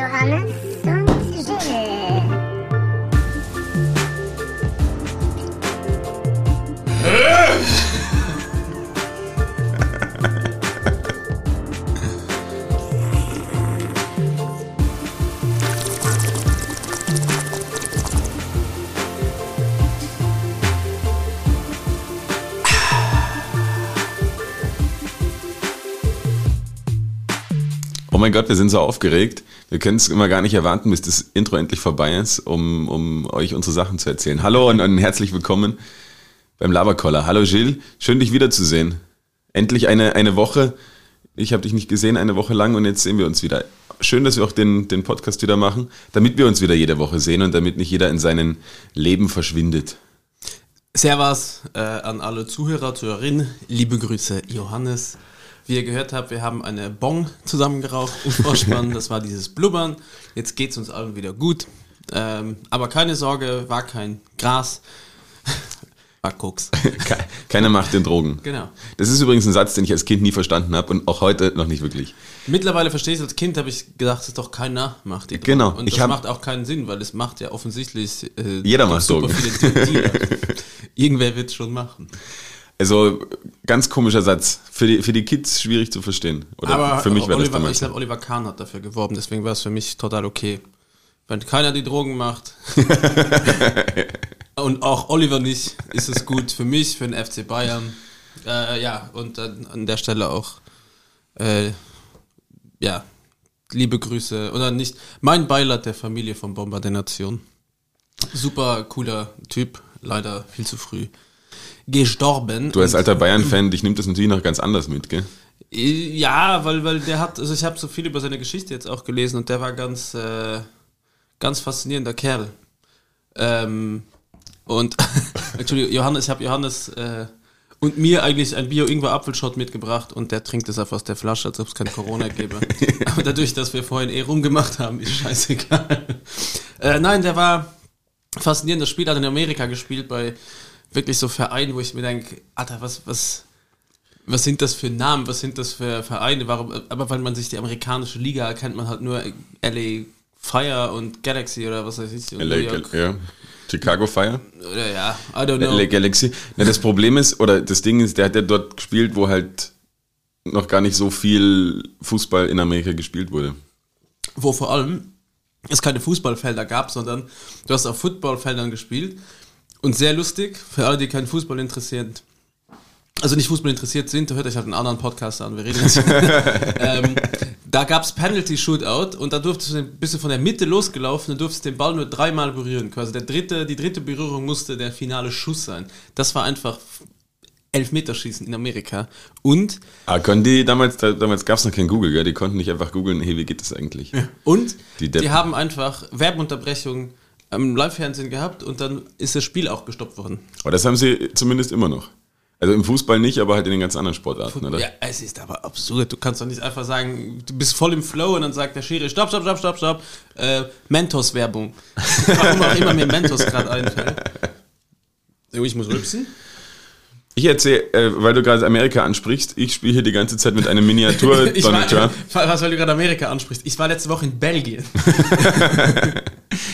Johannes mein Gott, wir sind so aufgeregt. Wir können es immer gar nicht erwarten, bis das Intro endlich vorbei ist, um, um euch unsere Sachen zu erzählen. Hallo und, und herzlich willkommen beim Laberkoller. Hallo Gilles, schön dich wiederzusehen. Endlich eine, eine Woche. Ich habe dich nicht gesehen, eine Woche lang und jetzt sehen wir uns wieder. Schön, dass wir auch den, den Podcast wieder machen, damit wir uns wieder jede Woche sehen und damit nicht jeder in seinem Leben verschwindet. Servus äh, an alle Zuhörer, Zuhörerinnen. Liebe Grüße, Johannes. Wie ihr gehört habt, wir haben eine Bong zusammengeraucht im Vorspann. Das war dieses Blubbern. Jetzt geht's uns allen wieder gut. Ähm, aber keine Sorge, war kein Gras. War Koks. Ke- Keiner macht den Drogen. Genau. Das ist übrigens ein Satz, den ich als Kind nie verstanden habe und auch heute noch nicht wirklich. Mittlerweile verstehe ich als Kind, habe ich gedacht, dass doch keiner macht die Drogen. Genau. Und das hab- macht auch keinen Sinn, weil es macht ja offensichtlich äh, Jeder macht Drogen. Irgendwer wird es schon machen. Also ganz komischer Satz. Für die, für die Kids schwierig zu verstehen. Oder Aber für mich wäre das Oliver, damals. ich glaube, Oliver Kahn hat dafür geworben, deswegen war es für mich total okay. Wenn keiner die Drogen macht und auch Oliver nicht, ist es gut für mich, für den FC Bayern. Äh, ja, und dann an der Stelle auch, äh, ja, liebe Grüße, oder nicht, mein Beileid der Familie von Bomber der Nation. Super cooler Typ, leider viel zu früh gestorben. Du als alter Bayern-Fan, dich nimmt das natürlich noch ganz anders mit, gell? ja, weil, weil der hat, also ich habe so viel über seine Geschichte jetzt auch gelesen und der war ganz, äh, ganz faszinierender Kerl. Ähm, und, Entschuldigung, Johannes, ich habe Johannes äh, und mir eigentlich ein Bio-Ingwer-Apfelschott mitgebracht und der trinkt es einfach aus der Flasche, als ob es kein Corona gäbe. Aber dadurch, dass wir vorhin eh rumgemacht haben, ist scheißegal. Äh, nein, der war faszinierender Spieler, hat in Amerika gespielt bei wirklich so Vereinen, wo ich mir denke, Alter, was, was, was sind das für Namen, was sind das für Vereine, warum, aber weil man sich die amerikanische Liga erkennt, man halt nur LA Fire und Galaxy oder was weiß ich. LA, ja. Chicago Fire? Oder ja, I don't know. LA Galaxy. Na, das Problem ist, oder das Ding ist, der hat ja dort gespielt, wo halt noch gar nicht so viel Fußball in Amerika gespielt wurde. wo vor allem es keine Fußballfelder gab, sondern du hast auf Footballfeldern gespielt. Und sehr lustig, für alle, die keinen Fußball interessieren, also nicht Fußball interessiert sind, hört euch halt einen anderen Podcast an, wir reden jetzt. ähm, da gab's Penalty Shootout und da durftest du, ein bisschen von der Mitte losgelaufen und durftest den Ball nur dreimal berühren. Quasi der dritte, die dritte Berührung musste der finale Schuss sein. Das war einfach Elfmeterschießen in Amerika. Und Ah, können die damals, da, damals gab es noch kein Google, gell? Die konnten nicht einfach googeln, hey, wie geht das eigentlich? Und Die die, haben einfach Werbeunterbrechung am Live-Fernsehen gehabt und dann ist das Spiel auch gestoppt worden. Aber das haben sie zumindest immer noch. Also im Fußball nicht, aber halt in den ganz anderen Sportarten, oder? Ja, es ist aber absurd. Du kannst doch nicht einfach sagen, du bist voll im Flow und dann sagt der Schiri, stopp, stopp, stopp, stopp, stopp. Äh, Mentos-Werbung. Warum auch immer mir Mentos gerade einfällt. Ich muss rülpsen. Ich erzähle, äh, weil du gerade Amerika ansprichst, ich spiele hier die ganze Zeit mit einem Miniatur Donald war, Trump. was, weil du gerade Amerika ansprichst. Ich war letzte Woche in Belgien.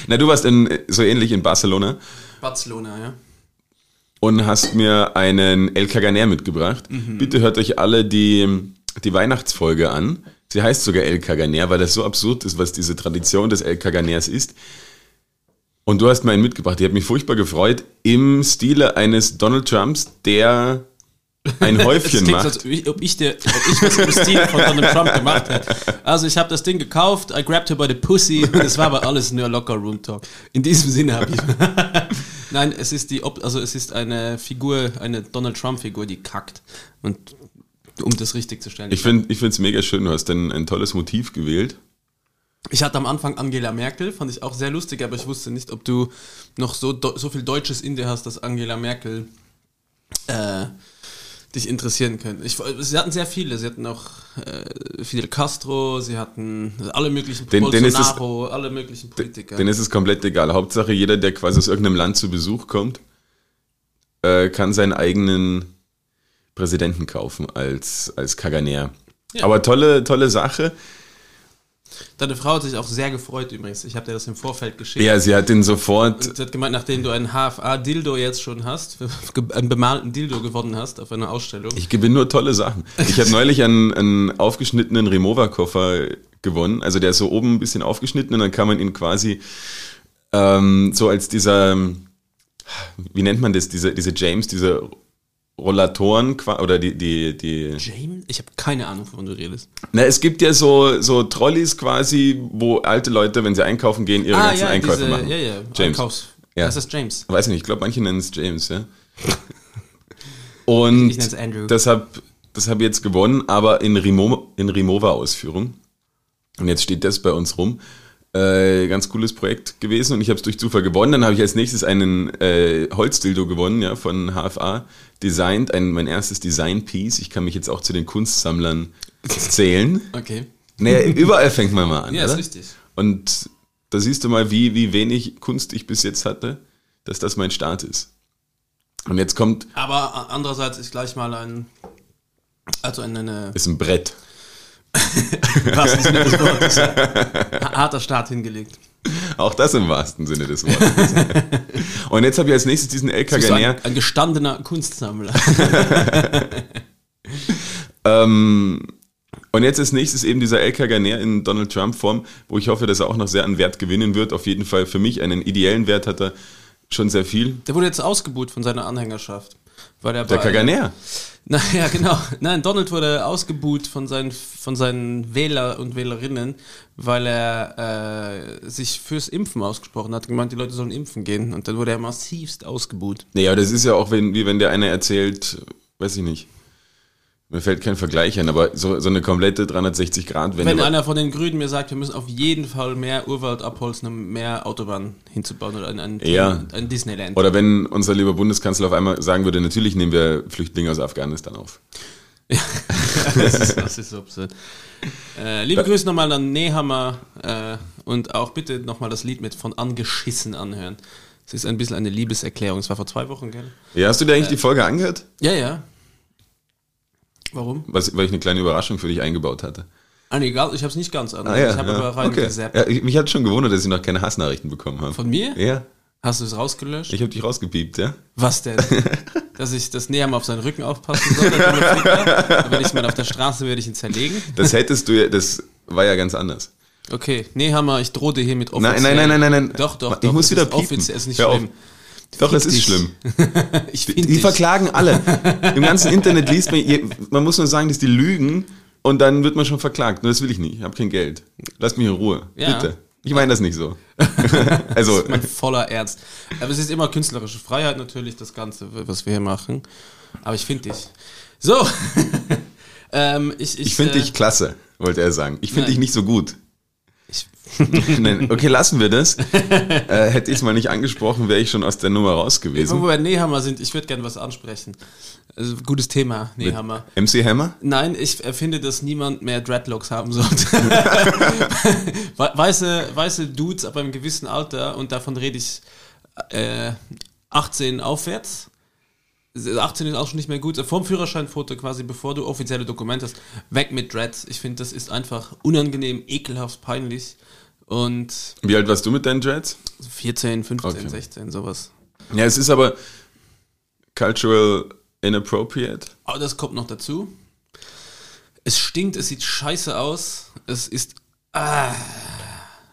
Na, du warst in, so ähnlich in Barcelona Barcelona, ja. und hast mir einen El Caganer mitgebracht. Bitte hört euch alle die, die Weihnachtsfolge an. Sie heißt sogar El Caganer, weil das so absurd ist, was diese Tradition des El Caganers ist. Und du hast mir einen mitgebracht. Ich habe mich furchtbar gefreut. Im Stile eines Donald Trumps, der ein Häufchen klingt, macht. als ob ich, ich, der, ob ich was Stil von Donald Trump gemacht hätte. Also ich habe das Ding gekauft, I grabbed her by the pussy es war aber alles nur Locker Room Talk. In diesem Sinne habe ich... Nein, es ist die, also es ist eine Figur, eine Donald Trump Figur, die kackt. Und um das richtig zu stellen. Ich finde es mega schön. Du hast ein, ein tolles Motiv gewählt. Ich hatte am Anfang Angela Merkel, fand ich auch sehr lustig, aber ich wusste nicht, ob du noch so, so viel Deutsches in dir hast, dass Angela Merkel äh, dich interessieren könnte. Ich, sie hatten sehr viele. Sie hatten auch äh, Fidel Castro, sie hatten alle möglichen Den- den ist es- Bolsonaro, alle möglichen Politiker. Dann ist es komplett egal. Hauptsache, jeder, der quasi aus irgendeinem Land zu Besuch kommt, äh, kann seinen eigenen Präsidenten kaufen als, als Kaganer. Ja. Aber tolle, tolle Sache. Deine Frau hat sich auch sehr gefreut übrigens. Ich habe dir das im Vorfeld geschickt. Ja, sie hat den sofort. Und sie hat gemeint, nachdem du einen HFA-Dildo jetzt schon hast, einen bemalten Dildo gewonnen hast auf einer Ausstellung. Ich gewinne nur tolle Sachen. Ich habe neulich einen, einen aufgeschnittenen Remover-Koffer gewonnen. Also der ist so oben ein bisschen aufgeschnitten und dann kann man ihn quasi ähm, so als dieser, wie nennt man das, diese, diese James, diese Rollatoren oder die, die, die. James? Ich habe keine Ahnung, wovon du redest. Na, es gibt ja so, so Trolleys quasi, wo alte Leute, wenn sie einkaufen gehen, ihre ganzen Einkäufe machen. Ah, ja, ja, James. Einkaufs. Ja. Das ist James. Weiß nicht, ich glaube, manche nennen es James, ja. Und Ich nenn's Andrew. das habe das hab ich jetzt gewonnen, aber in, Remo, in Remover-Ausführung. Und jetzt steht das bei uns rum. Äh, ganz cooles Projekt gewesen und ich habe es durch Zufall gewonnen. Dann habe ich als nächstes einen äh, Holzdildo gewonnen, ja, von HFA, designt, ein, mein erstes Design-Piece. Ich kann mich jetzt auch zu den Kunstsammlern zählen. Okay. Naja, überall fängt man mal an. Ja, ist oder? richtig. Und da siehst du mal, wie, wie wenig Kunst ich bis jetzt hatte, dass das mein Start ist. Und jetzt kommt, Aber andererseits ist gleich mal ein, also eine ist ein Brett. Wahrsten Sinne des Wortes, harter Start hingelegt. Auch das im wahrsten Sinne des Wortes. Und jetzt habe ich als nächstes diesen El Caganer. ein, ein gestandener Kunstsammler. Ähm, und jetzt als nächstes eben dieser El Caganer in Donald Trump Form, wo ich hoffe, dass er auch noch sehr an Wert gewinnen wird. Auf jeden Fall für mich einen ideellen Wert hat er schon sehr viel. Der wurde jetzt ausgebuht von seiner Anhängerschaft. Weil er Der bei- Caganer. Na ja, genau. Nein, Donald wurde ausgebuht von seinen, von seinen Wähler und Wählerinnen, weil er äh, sich fürs Impfen ausgesprochen hat. Gemeint, die Leute sollen impfen gehen. Und dann wurde er massivst ausgebuht. Naja, das ist ja auch, wenn, wie wenn der eine erzählt, weiß ich nicht. Mir fällt kein Vergleich ein, aber so, so eine komplette 360 Grad, wenn, Wenn du- einer von den Grünen mir sagt, wir müssen auf jeden Fall mehr Urwald abholzen, um mehr Autobahnen hinzubauen oder ein, ein, Ja. ein Disneyland. Oder wenn unser lieber Bundeskanzler auf einmal sagen würde, natürlich nehmen wir Flüchtlinge aus Afghanistan auf. das, ist, das ist absurd. Äh, liebe Grüße nochmal an Nehammer äh, und auch bitte nochmal das Lied mit von Angeschissen anhören. Es ist ein bisschen eine Liebeserklärung. Es war vor zwei Wochen, gell? Ja, hast du dir eigentlich die Folge angehört? Ja, ja. Warum? Was, weil ich eine kleine Überraschung für dich eingebaut hatte. Ah, nee, egal, ich habe es nicht ganz an. Ah, ja, ich habe ja. aber rein okay. ja, ich, Mich hat schon gewundert, dass ich noch keine Hassnachrichten bekommen habe. Von mir? Ja, Hast du es rausgelöscht? ich habe dich rausgepiept, ja. Was denn? Dass ich das Nehammer auf seinen Rücken aufpassen soll? Wenn ich mal auf der Straße werde ich ihn zerlegen. Das hättest du ja, das war ja ganz anders. Okay, Nehammer, ich drohe dir hiermit offiziell. Nein, nein, nein, nein, nein, nein. Doch, doch, Ich doch. muss wieder piepen. Offiziell, ist nicht Hör auf. Doch, es ist schlimm. Ich Die, die verklagen alle. Im ganzen Internet liest man, man muss nur sagen, dass die lügen und dann wird man schon verklagt. Nur das will ich nicht. Ich habe kein Geld. Lass mich in Ruhe. Ja. Bitte. Ich meine das nicht so. also, mein voller Ernst. Aber es ist immer künstlerische Freiheit natürlich, das Ganze, was wir hier machen. Aber ich finde dich. So. ähm, ich ich, ich finde äh, dich klasse, wollte er sagen. Ich finde dich nicht so gut. Nein, okay, lassen wir das. Äh, hätte ich es mal nicht angesprochen, wäre ich schon aus der Nummer raus wo gewesen. wir bei Nehammer sind, ich würde gerne was ansprechen. Also, gutes Thema, Nehammer. MC Hammer? Nein, ich finde, dass niemand mehr Dreadlocks haben sollte. We- weiße, weiße Dudes ab einem gewissen Alter, und davon rede ich äh, 18 aufwärts. 18 ist auch schon nicht mehr gut. Vorm Führerscheinfoto quasi, bevor du offizielle Dokumente hast, weg mit Dreads. Ich finde, das ist einfach unangenehm, ekelhaft, peinlich. Und Wie alt warst du mit deinen Dreads? 14, 15, Okay. 16, sowas. Ja, es ist aber cultural inappropriate. Aber das kommt noch dazu. Es stinkt, es sieht scheiße aus. Es ist. Ah,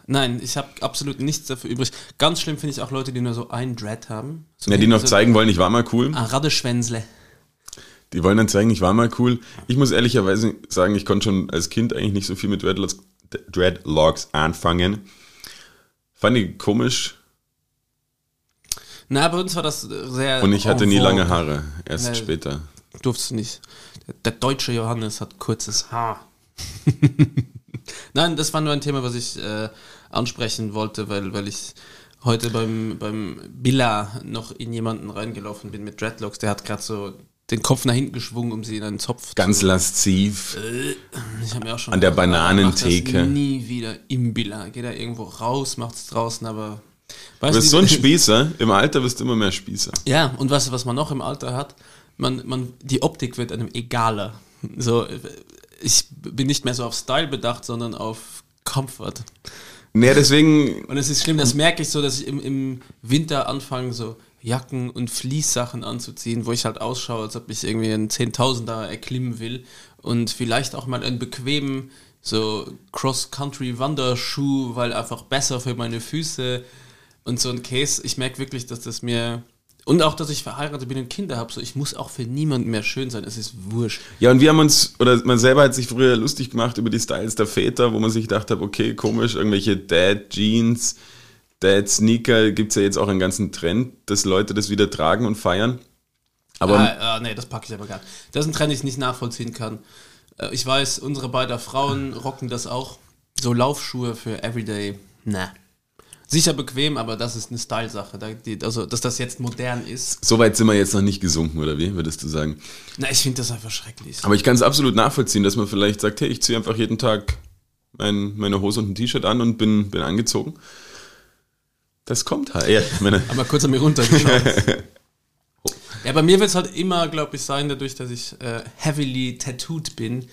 nein, ich habe absolut nichts dafür übrig. Ganz schlimm finde ich auch Leute, die nur so ein Dread haben. So Ja, die noch so- zeigen wollen, ich war mal cool. Ah, Raddeschwänzle. Die wollen dann zeigen, ich war mal cool. Ich muss ehrlicherweise sagen, ich konnte schon als Kind eigentlich nicht so viel mit Dreadlocks, Dreadlocks anfangen. Fand ich komisch Na, bei uns war das sehr. und ich hatte nie lange Haare. Erst Nee. später. Durftest du nicht. Der, der deutsche Johannes hat kurzes Haar. Nein, das war nur ein Thema, was ich äh, ansprechen wollte, weil, weil ich heute beim, beim Billa noch in jemanden reingelaufen bin mit Dreadlocks. Der hat gerade so den Kopf nach hinten geschwungen, um sie in einen Zopf Ganz zu... lasziv. Ich habe mir auch schon an der Bananentheke. das nie wieder im Billa. Geh da irgendwo raus, macht's draußen, aber... Du Weißt bist du, so ein Spießer. Im Alter wirst du immer mehr Spießer. ja, und was, was man noch im Alter hat, man, man, die Optik wird einem egaler. So, ich bin nicht mehr so auf Style bedacht, sondern auf Comfort. Nee, deswegen, Und es ist schlimm, das merke ich so, dass ich im, im Winter anfange, so Jacken und Fließsachen anzuziehen, wo ich halt ausschaue, als ob ich irgendwie einen Zehntausender erklimmen will und vielleicht auch mal einen bequemen so Cross-Country-Wanderschuh, weil einfach besser für meine Füße und so ein Case. Ich merke wirklich, dass das mir und auch, dass ich verheiratet bin und Kinder habe, so ich muss auch für niemanden mehr schön sein. Es ist wurscht. ja, und wir haben uns, oder man selber hat sich früher lustig gemacht über die Styles der Väter, wo man sich gedacht hat, okay, komisch, irgendwelche Dad-Jeans, Dad-Sneaker, gibt's ja jetzt auch einen ganzen Trend, dass Leute das wieder tragen und feiern. Aber ah, ah, nee, das packe ich aber gar nicht. Das ist ein Trend, den ich nicht nachvollziehen kann. Äh, Ich weiß, unsere beiden Frauen rocken das auch. So Laufschuhe für Everyday. Na. Sicher bequem, aber das ist eine Style-Sache. Also, dass das jetzt modern ist. so weit sind wir jetzt noch nicht gesunken, oder wie, würdest du sagen? Na, ich finde das einfach schrecklich. Aber ich kann es absolut nachvollziehen, dass man vielleicht sagt, hey, ich ziehe einfach jeden Tag mein, meine Hose und ein T-Shirt an und bin, bin angezogen. Das kommt halt. Ja, meine, Aber kurz an mir runtergeschaut. ja, bei mir wird es halt immer, glaube ich, sein, dadurch, dass ich äh, heavily tattooed bin,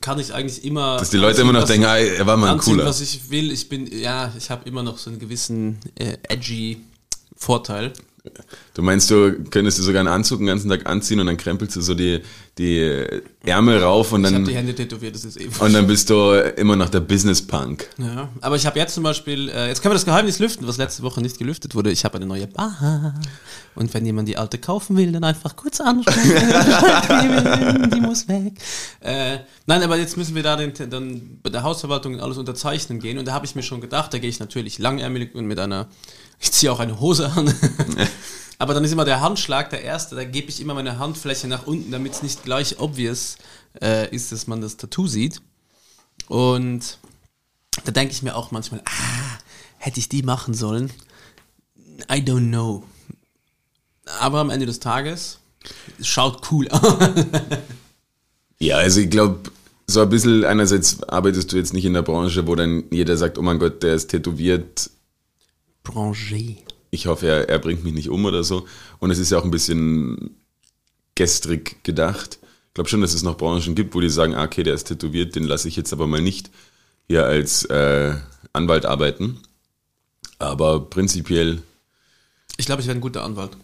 kann ich eigentlich immer. dass die Leute immer noch denken, ah, er war mal ein anziehen, cooler. was ich will. Ich bin, ja, ich habe immer noch so einen gewissen äh, edgy Vorteil. Du meinst, du könntest dir sogar einen Anzug den ganzen Tag anziehen und dann krempelst du so die, die Ärmel rauf und Ich habe dann, die Hände tätowiert, das ist eh und dann bist du immer noch der Business-Punk. Ja, aber ich habe jetzt zum Beispiel, äh, jetzt können wir das Geheimnis lüften, was letzte Woche nicht gelüftet wurde. Ich habe eine neue Bar. Und wenn jemand die alte kaufen will, dann einfach kurz ansprechen. die muss weg. Äh, nein, aber jetzt müssen wir da den, dann bei der Hausverwaltung alles unterzeichnen gehen. Und da habe ich mir schon gedacht, da gehe ich natürlich langärmelig und mit einer, ich ziehe auch eine Hose an. aber dann ist immer der Handschlag der erste, da gebe ich immer meine Handfläche nach unten, damit es nicht gleich obvious äh, ist, dass man das Tattoo sieht. Und da denke ich mir auch manchmal, ah, hätte ich die machen sollen? I don't know. Aber am Ende des Tages, es schaut cool aus. Ja, also ich glaube, so ein bisschen, einerseits arbeitest du jetzt nicht in der Branche, wo dann jeder sagt, oh mein Gott, der ist tätowiert, Branger. ich hoffe, er, er bringt mich nicht um oder so. Und es ist ja auch ein bisschen gestrig gedacht. Ich glaube schon, dass es noch Branchen gibt, wo die sagen, ah, okay, der ist tätowiert, den lasse ich jetzt aber mal nicht hier als äh, Anwalt arbeiten. Aber prinzipiell, Ich glaube, ich wäre ein guter Anwalt.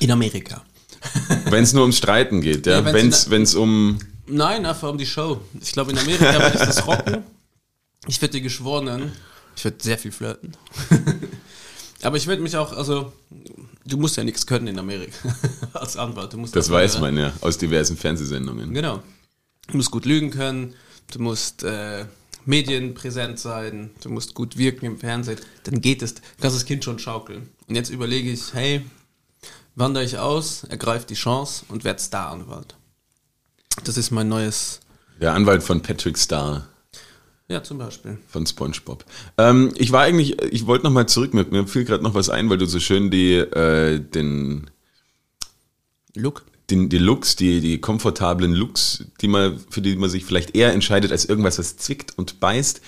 In Amerika. wenn es nur ums Streiten geht, ja, Ja, wenn in es um, Nein, einfach um die Show. Ich glaube, in Amerika würde ich das rocken. Ich werde die Geschworenen. Ich werde sehr viel flirten. Aber ich werde mich auch, also, du musst ja nichts können in Amerika als Anwalt. Du musst das auch, weiß man ja aus diversen Fernsehsendungen. Genau. Du musst gut lügen können, du musst äh, medienpräsent sein, du musst gut wirken im Fernsehen. Dann geht es, kannst das Kind schon schaukeln. Und jetzt überlege ich, hey, wandere ich aus, ergreife die Chance und werde Star-Anwalt. Das ist mein neues, Der Anwalt von Patrick Starr. Ja zum Beispiel. Von SpongeBob. Ähm, ich war eigentlich, ich wollte noch mal zurück mit mir fiel gerade noch was ein, weil du so schön die äh, den Look. den, die Looks, die, die komfortablen Looks, die man, für die man sich vielleicht eher entscheidet als irgendwas, was zwickt und beißt,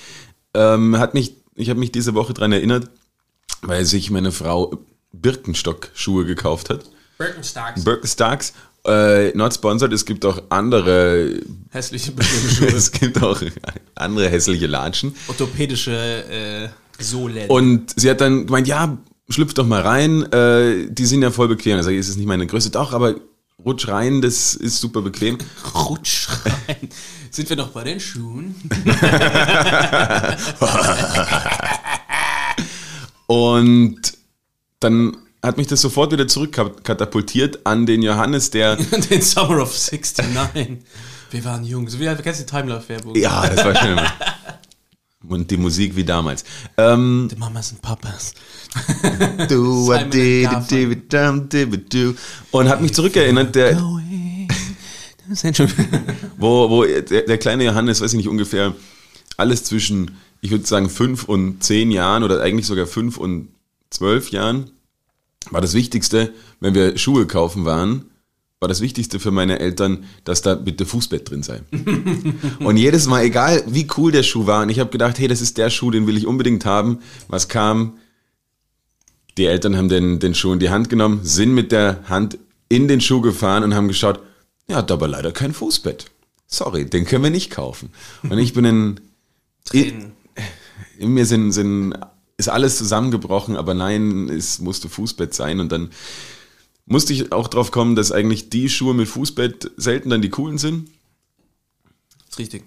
ähm, hat mich, ich habe mich diese Woche dran erinnert, weil sich meine Frau Birkenstock-Schuhe gekauft hat. Birkenstocks. Birkenstocks, äh, not sponsored, es gibt auch andere, Hässliche Schuhe. es gibt auch andere hässliche Latschen. Orthopädische äh, Sohlen. Und sie hat dann gemeint, ja, schlüpf doch mal rein, äh, die sind ja voll bequem. Da sag ich, es ist nicht meine Größe, doch, aber rutsch rein, das ist super bequem. Rutsch rein. Sind wir noch bei den Schuhen? Und dann hat mich das sofort wieder zurückkatapultiert an den Johannes, der, den Summer of 69. Wir waren jung. So wie kennst du die Timelove-Werbung? ja, das war schön. Und die Musik wie damals. Ähm, Die Mamas und Papas. du, Simon and du. Und hat mich zurückerinnert, der, wo, wo der, der kleine Johannes, weiß ich nicht, ungefähr alles zwischen, ich würde sagen, fünf und zehn Jahren oder eigentlich sogar fünf und zwölf Jahren, war das Wichtigste, wenn wir Schuhe kaufen waren, war das Wichtigste für meine Eltern, dass da bitte Fußbett drin sei. und jedes Mal, egal wie cool der Schuh war, und ich habe gedacht, hey, das ist der Schuh, den will ich unbedingt haben. Was kam? Die Eltern haben den, den Schuh in die Hand genommen, sind mit der Hand in den Schuh gefahren und haben geschaut, ja, hat aber leider kein Fußbett. sorry, den können wir nicht kaufen. Und ich bin in, Tränen. in mir sind, sind, ist alles zusammengebrochen, aber nein, es musste Fußbett sein und dann musste ich auch drauf kommen, dass eigentlich die Schuhe mit Fußbett selten dann die coolen sind. ist richtig.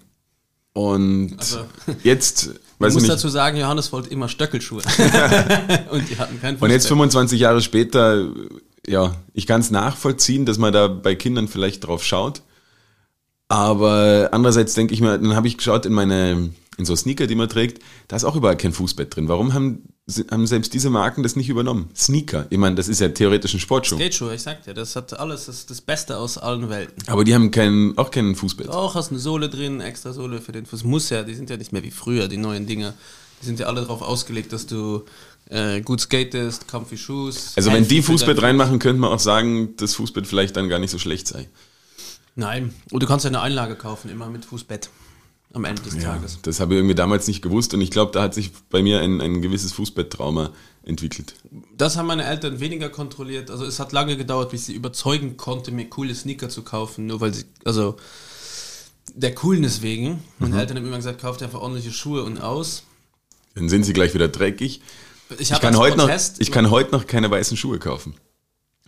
Und Also, jetzt, Ich weiß ich muss nicht, dazu sagen, Johannes wollte immer Stöckelschuhe. und die hatten keinen und jetzt Fußbett. 25 Jahre später, ja, ich kann es nachvollziehen, dass man da bei Kindern vielleicht drauf schaut. Aber andererseits denke ich mir, dann habe ich geschaut in meine, in so Sneaker, die man trägt, da ist auch überall kein Fußbett drin. Warum haben, haben selbst diese Marken das nicht übernommen? Sneaker. Ich meine, das ist ja theoretisch ein Sportschuh. Skateschuhe, ich sag dir, das hat alles das, das Beste aus allen Welten. Aber die haben kein, auch kein Fußbett. Auch hast eine Sohle drin, extra Sohle für den Fuß. Muss ja, die sind ja nicht mehr wie früher, die neuen Dinger. Die sind ja alle darauf ausgelegt, dass du äh, gut skatest, comfy Shoes. Also wenn die Fußbett reinmachen, könnte man auch sagen, dass Fußbett vielleicht dann gar nicht so schlecht sei. Nein. Und du kannst ja eine Einlage kaufen, immer mit Fußbett. Am Ende des Ja, Tages. das habe ich irgendwie damals nicht gewusst und ich glaube, da hat sich bei mir ein, ein gewisses Fußbetttrauma entwickelt. Das haben meine Eltern weniger kontrolliert. Also es hat lange gedauert, bis sie überzeugen konnte, mir coole Sneaker zu kaufen, nur weil sie, also der Coolness wegen. Meine Eltern haben immer gesagt, kauft einfach ordentliche Schuhe und aus. Dann sind sie gleich wieder dreckig. Ich, Ich kann, heute noch, Protest- ich kann heute noch keine weißen Schuhe kaufen.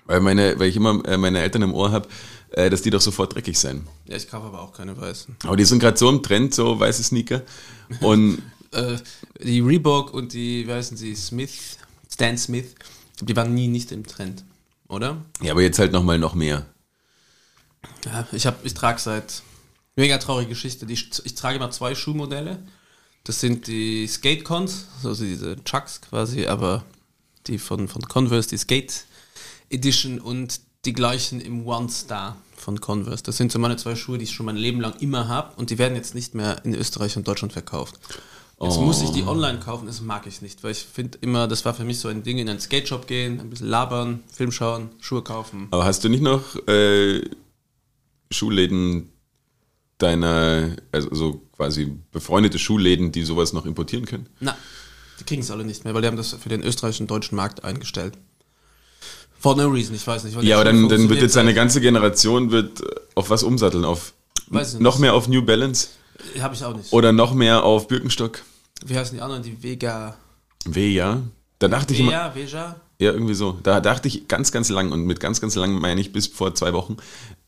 Weil, meine, weil ich immer äh, meine Eltern im Ohr habe, äh, dass die doch sofort dreckig sein. Ja, ich kaufe aber auch keine weißen. Aber die sind gerade so im Trend, so weiße Sneaker. Und Äh, die Reebok und die, wie heißen sie, Smith, Stan Smith, die waren nie nicht im Trend, oder? ja, aber jetzt halt nochmal noch mehr. Ja, ich hab, ich trage seit, mega traurige Geschichte, die, ich trage immer zwei Schuhmodelle. Das sind die Skatecons, also diese Chucks quasi, aber die von, von Converse, die Skate Edition und die gleichen im One Star von Converse. Das sind so meine zwei Schuhe, die ich schon mein Leben lang immer habe und die werden jetzt nicht mehr in Österreich und Deutschland verkauft. Jetzt Oh. muss ich die online kaufen, das mag ich nicht, weil ich finde immer, das war für mich so ein Ding, in einen Skate Shop gehen, ein bisschen labern, Film schauen, Schuhe kaufen. Aber hast du nicht noch äh, Schuhläden deiner, also so quasi befreundete Schuhläden, die sowas noch importieren können? Na, die kriegen es alle nicht mehr, weil die haben das für den österreichischen deutschen Markt eingestellt. For no reason, ich weiß nicht. Ja, aber dann, dann wird jetzt eine seit- ganze Generation wird auf was umsatteln? Auf Weiß noch nicht. mehr auf New Balance Habe ich auch nicht. oder noch mehr auf Birkenstock? Wie heißen die anderen? Die Vega. Veja. Da dachte ich immer, Vega, Veja? ja, irgendwie so. Da dachte ich ganz, ganz lang und mit ganz, ganz lang meine ich bis vor zwei Wochen,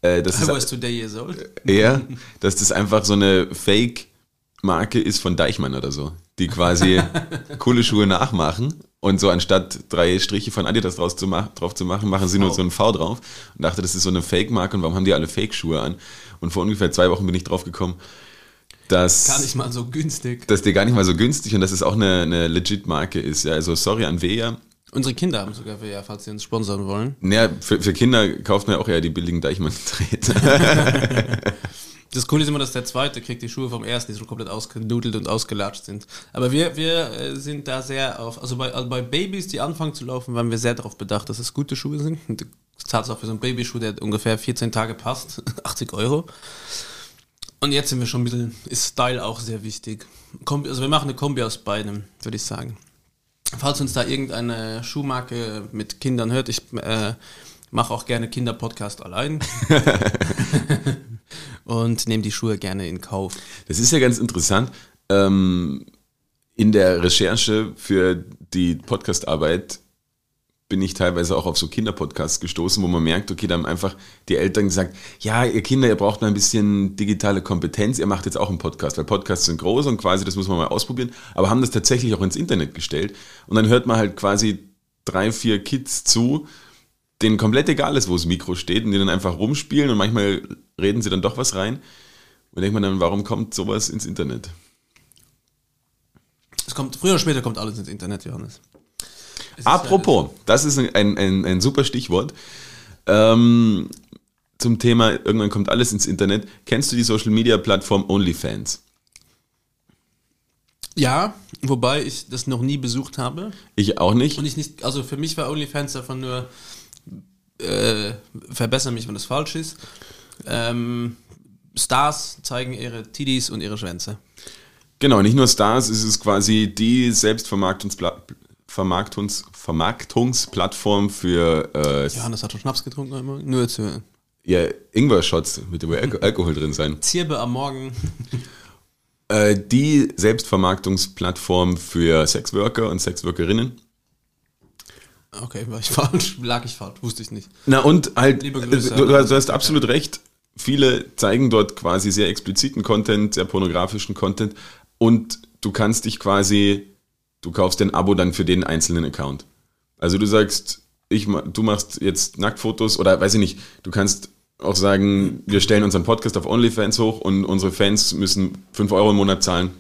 äh, dass, I was das, today years old. ja, dass das einfach so eine Fake-Marke ist von Deichmann oder so, die quasi coole Schuhe nachmachen und so anstatt drei Striche von Adidas draus zu drauf zu machen, machen sie nur so ein V drauf und dachte, das ist so eine Fake-Marke und warum haben die alle Fake-Schuhe an? Und vor ungefähr zwei Wochen bin ich drauf gekommen, dass Gar nicht mal so günstig. dass der gar nicht mal so günstig und dass es auch eine, eine legit Marke ist. Ja, also sorry an Veja. Unsere Kinder haben sogar Vega, falls sie uns sponsern wollen. Naja, für, für Kinder kauft man ja auch eher die billigen Deichmann-Treter. Das Coole ist immer, dass der zweite kriegt die Schuhe vom ersten, die so komplett ausgenudelt und ausgelatscht sind. Aber wir, wir äh, sind da sehr auf, also bei, also bei Babys, die anfangen zu laufen, waren wir sehr darauf bedacht, dass es gute Schuhe sind. Und auch für so einen Babyschuh, der ungefähr 14 Tage passt, 80 Euro. Und jetzt sind wir schon ein bisschen, ist Style auch sehr wichtig. Kombi, also wir machen eine Kombi aus beidem, würde ich sagen. Falls uns da irgendeine Schuhmarke mit Kindern hört, ich äh, mache auch gerne Kinderpodcast allein. und nehme die Schuhe gerne in Kauf. Das ist ja ganz interessant. Ähm, in der Recherche für die Podcastarbeit bin ich teilweise auch auf so Kinderpodcasts gestoßen, wo man merkt, okay, da haben einfach die Eltern gesagt, ja, ihr Kinder, ihr braucht mal ein bisschen digitale Kompetenz, ihr macht jetzt auch einen Podcast, weil Podcasts sind groß und quasi, das muss man mal ausprobieren, aber haben das tatsächlich auch ins Internet gestellt und dann hört man halt quasi drei, vier Kids zu, denen komplett egal ist, wo das Mikro steht und die dann einfach rumspielen und manchmal reden sie dann doch was rein und denkt man dann, warum kommt sowas ins Internet? Es kommt, früher oder später kommt alles ins Internet, Johannes. Es ist Apropos, das ist ein, ein, ein super Stichwort. Ähm, zum Thema, irgendwann kommt alles ins Internet. Kennst du die Social Media Plattform OnlyFans? Ja, wobei ich das noch nie besucht habe. Ich auch nicht. Und ich nicht, also für mich war OnlyFans davon nur, äh, verbessere mich, wenn das falsch ist. Ähm, Stars zeigen ihre Tiddies und ihre Schwänze. Genau, nicht nur Stars, es ist quasi die Selbstvermarktungspla Vermarktungs Vermarktungsplattform für äh, Johannes hat schon Schnaps getrunken einmal. Nur zu. ja, Ingwer-Shots mit dem Alko Alkohol drin sein. Zirbe am Morgen. Äh, die Selbstvermarktungsplattform für Sexworker und Sexworkerinnen. Okay, war ich falsch? Lag ich falsch? Wusste ich nicht. Na und halt, äh, Grüße du, du, hast, du hast absolut recht. Viele zeigen dort quasi sehr expliziten Content, sehr pornografischen Content und du kannst dich quasi, du kaufst ein Abo dann für den einzelnen Account. Also du sagst, ich, du machst jetzt Nacktfotos oder weiß ich nicht, du kannst auch sagen, wir stellen unseren Podcast auf OnlyFans hoch und unsere Fans müssen 5 Euro im Monat zahlen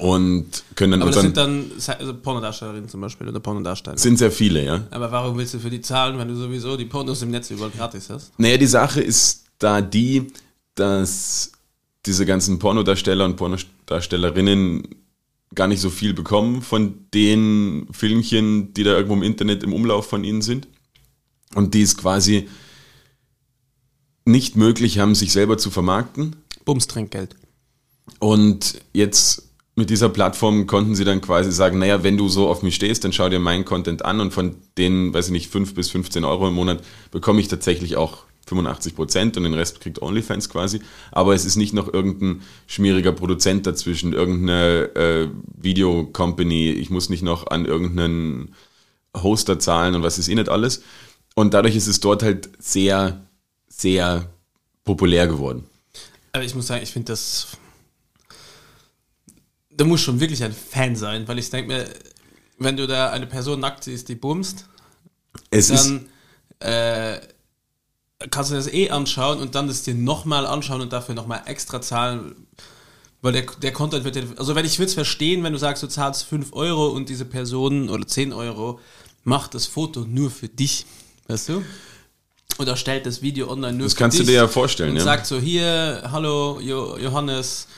und können dann Aber das sind dann also Pornodarstellerinnen zum Beispiel oder Pornodarsteller. sind sehr viele, ja. Aber warum willst du für die zahlen, wenn du sowieso die Pornos im Netz überall gratis hast? Naja, die Sache ist da die, dass diese ganzen Pornodarsteller und Pornodarstellerinnen gar nicht so viel bekommen von den Filmchen, die da irgendwo im Internet im Umlauf von ihnen sind. Und die es quasi nicht möglich haben, sich selber zu vermarkten. Bums Trinkgeld. Und jetzt mit dieser Plattform konnten sie dann quasi sagen, naja, wenn du so auf mich stehst, dann schau dir meinen Content an und von den, weiß ich nicht, 5 bis 15 Euro im Monat bekomme ich tatsächlich auch 85 Prozent und den Rest kriegt OnlyFans quasi. Aber es ist nicht noch irgendein schmieriger Produzent dazwischen, irgendeine äh, Video-Company. Ich muss nicht noch an irgendeinen Hoster zahlen und was ist eh nicht alles. Und dadurch ist es dort halt sehr, sehr populär geworden. Aber ich muss sagen, ich finde das. Da muss schon wirklich ein Fan sein, weil ich denke mir, wenn du da eine Person nackt siehst, die bumst, Es dann äh, kannst du das eh anschauen und dann das dir nochmal anschauen und dafür nochmal extra zahlen. Weil der, der Content wird ja, also wenn ich würde es verstehen, wenn du sagst, du zahlst 5 Euro und diese Person oder 10 Euro macht das Foto nur für dich, weißt du? Oder stellt das Video online nur Das für kannst du dich dir ja vorstellen, und ja. sagt so, hier, hallo jo Johannes,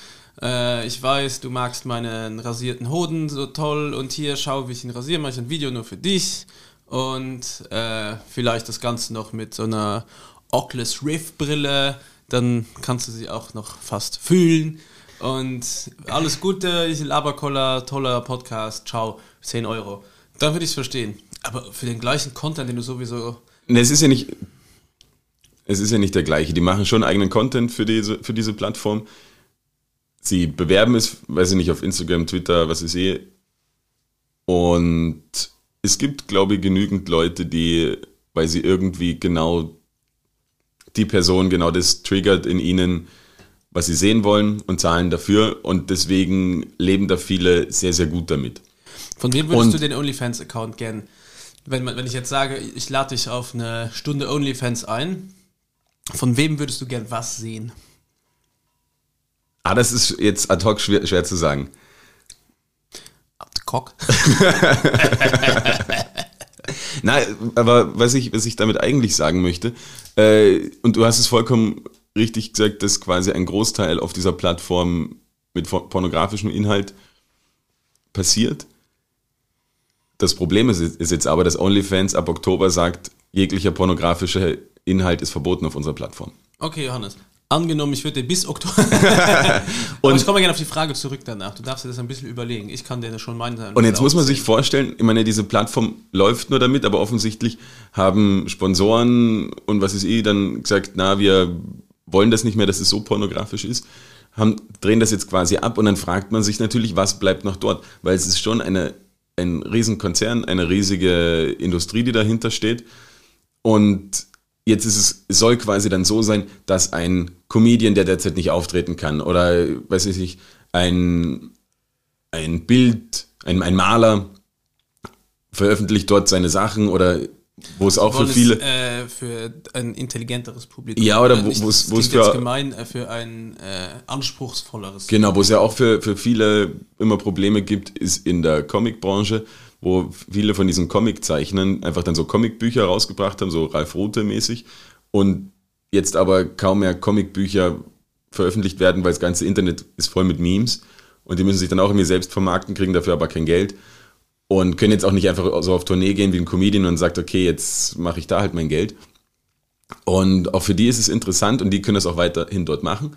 äh, ich weiß, du magst meinen rasierten Hoden so toll und hier, schau, wie ich ihn rasiere, mache ich ein Video nur für dich und äh, vielleicht das Ganze noch mit so einer Oculus Rift Brille, dann kannst du sie auch noch fast fühlen und alles Gute, ich Laberkoller, toller Podcast, ciao, 10 Euro. Dann würde ich es verstehen. Aber für den gleichen Content, den du sowieso Ne, es ist ja nicht, es ist ja nicht der gleiche. Die machen schon eigenen Content für diese, für diese Plattform. Sie bewerben es, weiß ich nicht, auf Instagram, Twitter, was ich sehe. Und es gibt, glaube ich, genügend Leute, die, weil sie irgendwie genau die Person, genau das triggert in ihnen, was sie sehen wollen und zahlen dafür. Und deswegen leben da viele sehr, sehr gut damit. Von wem würdest Und- du den OnlyFans-Account gern? Wenn, man, wenn ich jetzt sage, ich lade dich auf eine Stunde OnlyFans ein, von wem würdest du gern was sehen? Ah, das ist jetzt ad hoc schwer, schwer zu sagen. Cock. Nein, aber was ich, was ich damit eigentlich sagen möchte, äh, und du hast es vollkommen richtig gesagt, dass quasi ein Großteil auf dieser Plattform mit por- pornografischem Inhalt passiert. Das Problem ist, ist jetzt aber, dass OnlyFans ab Oktober sagt, jeglicher pornografischer Inhalt ist verboten auf unserer Plattform. Okay, Johannes. Angenommen, ich würde bis Oktober. Und- ich komme gerne auf die Frage zurück danach. Du darfst dir das ein bisschen überlegen. Ich kann dir das schon meinen. Und jetzt muss man sich vorstellen, ich meine, diese Plattform läuft nur damit, aber offensichtlich haben Sponsoren und was ist eh dann gesagt, na, wir wollen das nicht mehr, dass es so pornografisch ist, haben, drehen das jetzt quasi ab und dann fragt man sich natürlich, was bleibt noch dort? Weil es ist schon eine, ein Riesenkonzern, eine riesige Industrie, die dahinter steht. Und jetzt ist es, es soll quasi dann so sein, dass ein Comedian, der derzeit nicht auftreten kann, oder weiß ich nicht, ein, ein Bild, ein, ein Maler veröffentlicht dort seine Sachen oder wo es auch für viele. äh, für ein intelligenteres Publikum. Ja, oder Äh, wo- es- es für- gemein, äh, für ein äh, anspruchsvolleres. Genau, wo es ja auch für, für viele immer Probleme gibt, ist in der Comicbranche, wo viele von diesen Comiczeichnern einfach dann so Comicbücher rausgebracht haben, so Ralf Rute mäßig, und jetzt aber kaum mehr Comicbücher veröffentlicht werden, weil das ganze Internet ist voll mit Memes und die müssen sich dann auch irgendwie selbst vermarkten, kriegen dafür aber kein Geld und können jetzt auch nicht einfach so auf Tournee gehen wie ein Comedian und sagt, okay, jetzt mache ich da halt mein Geld. Und auch für die ist es interessant und die können das auch weiterhin dort machen.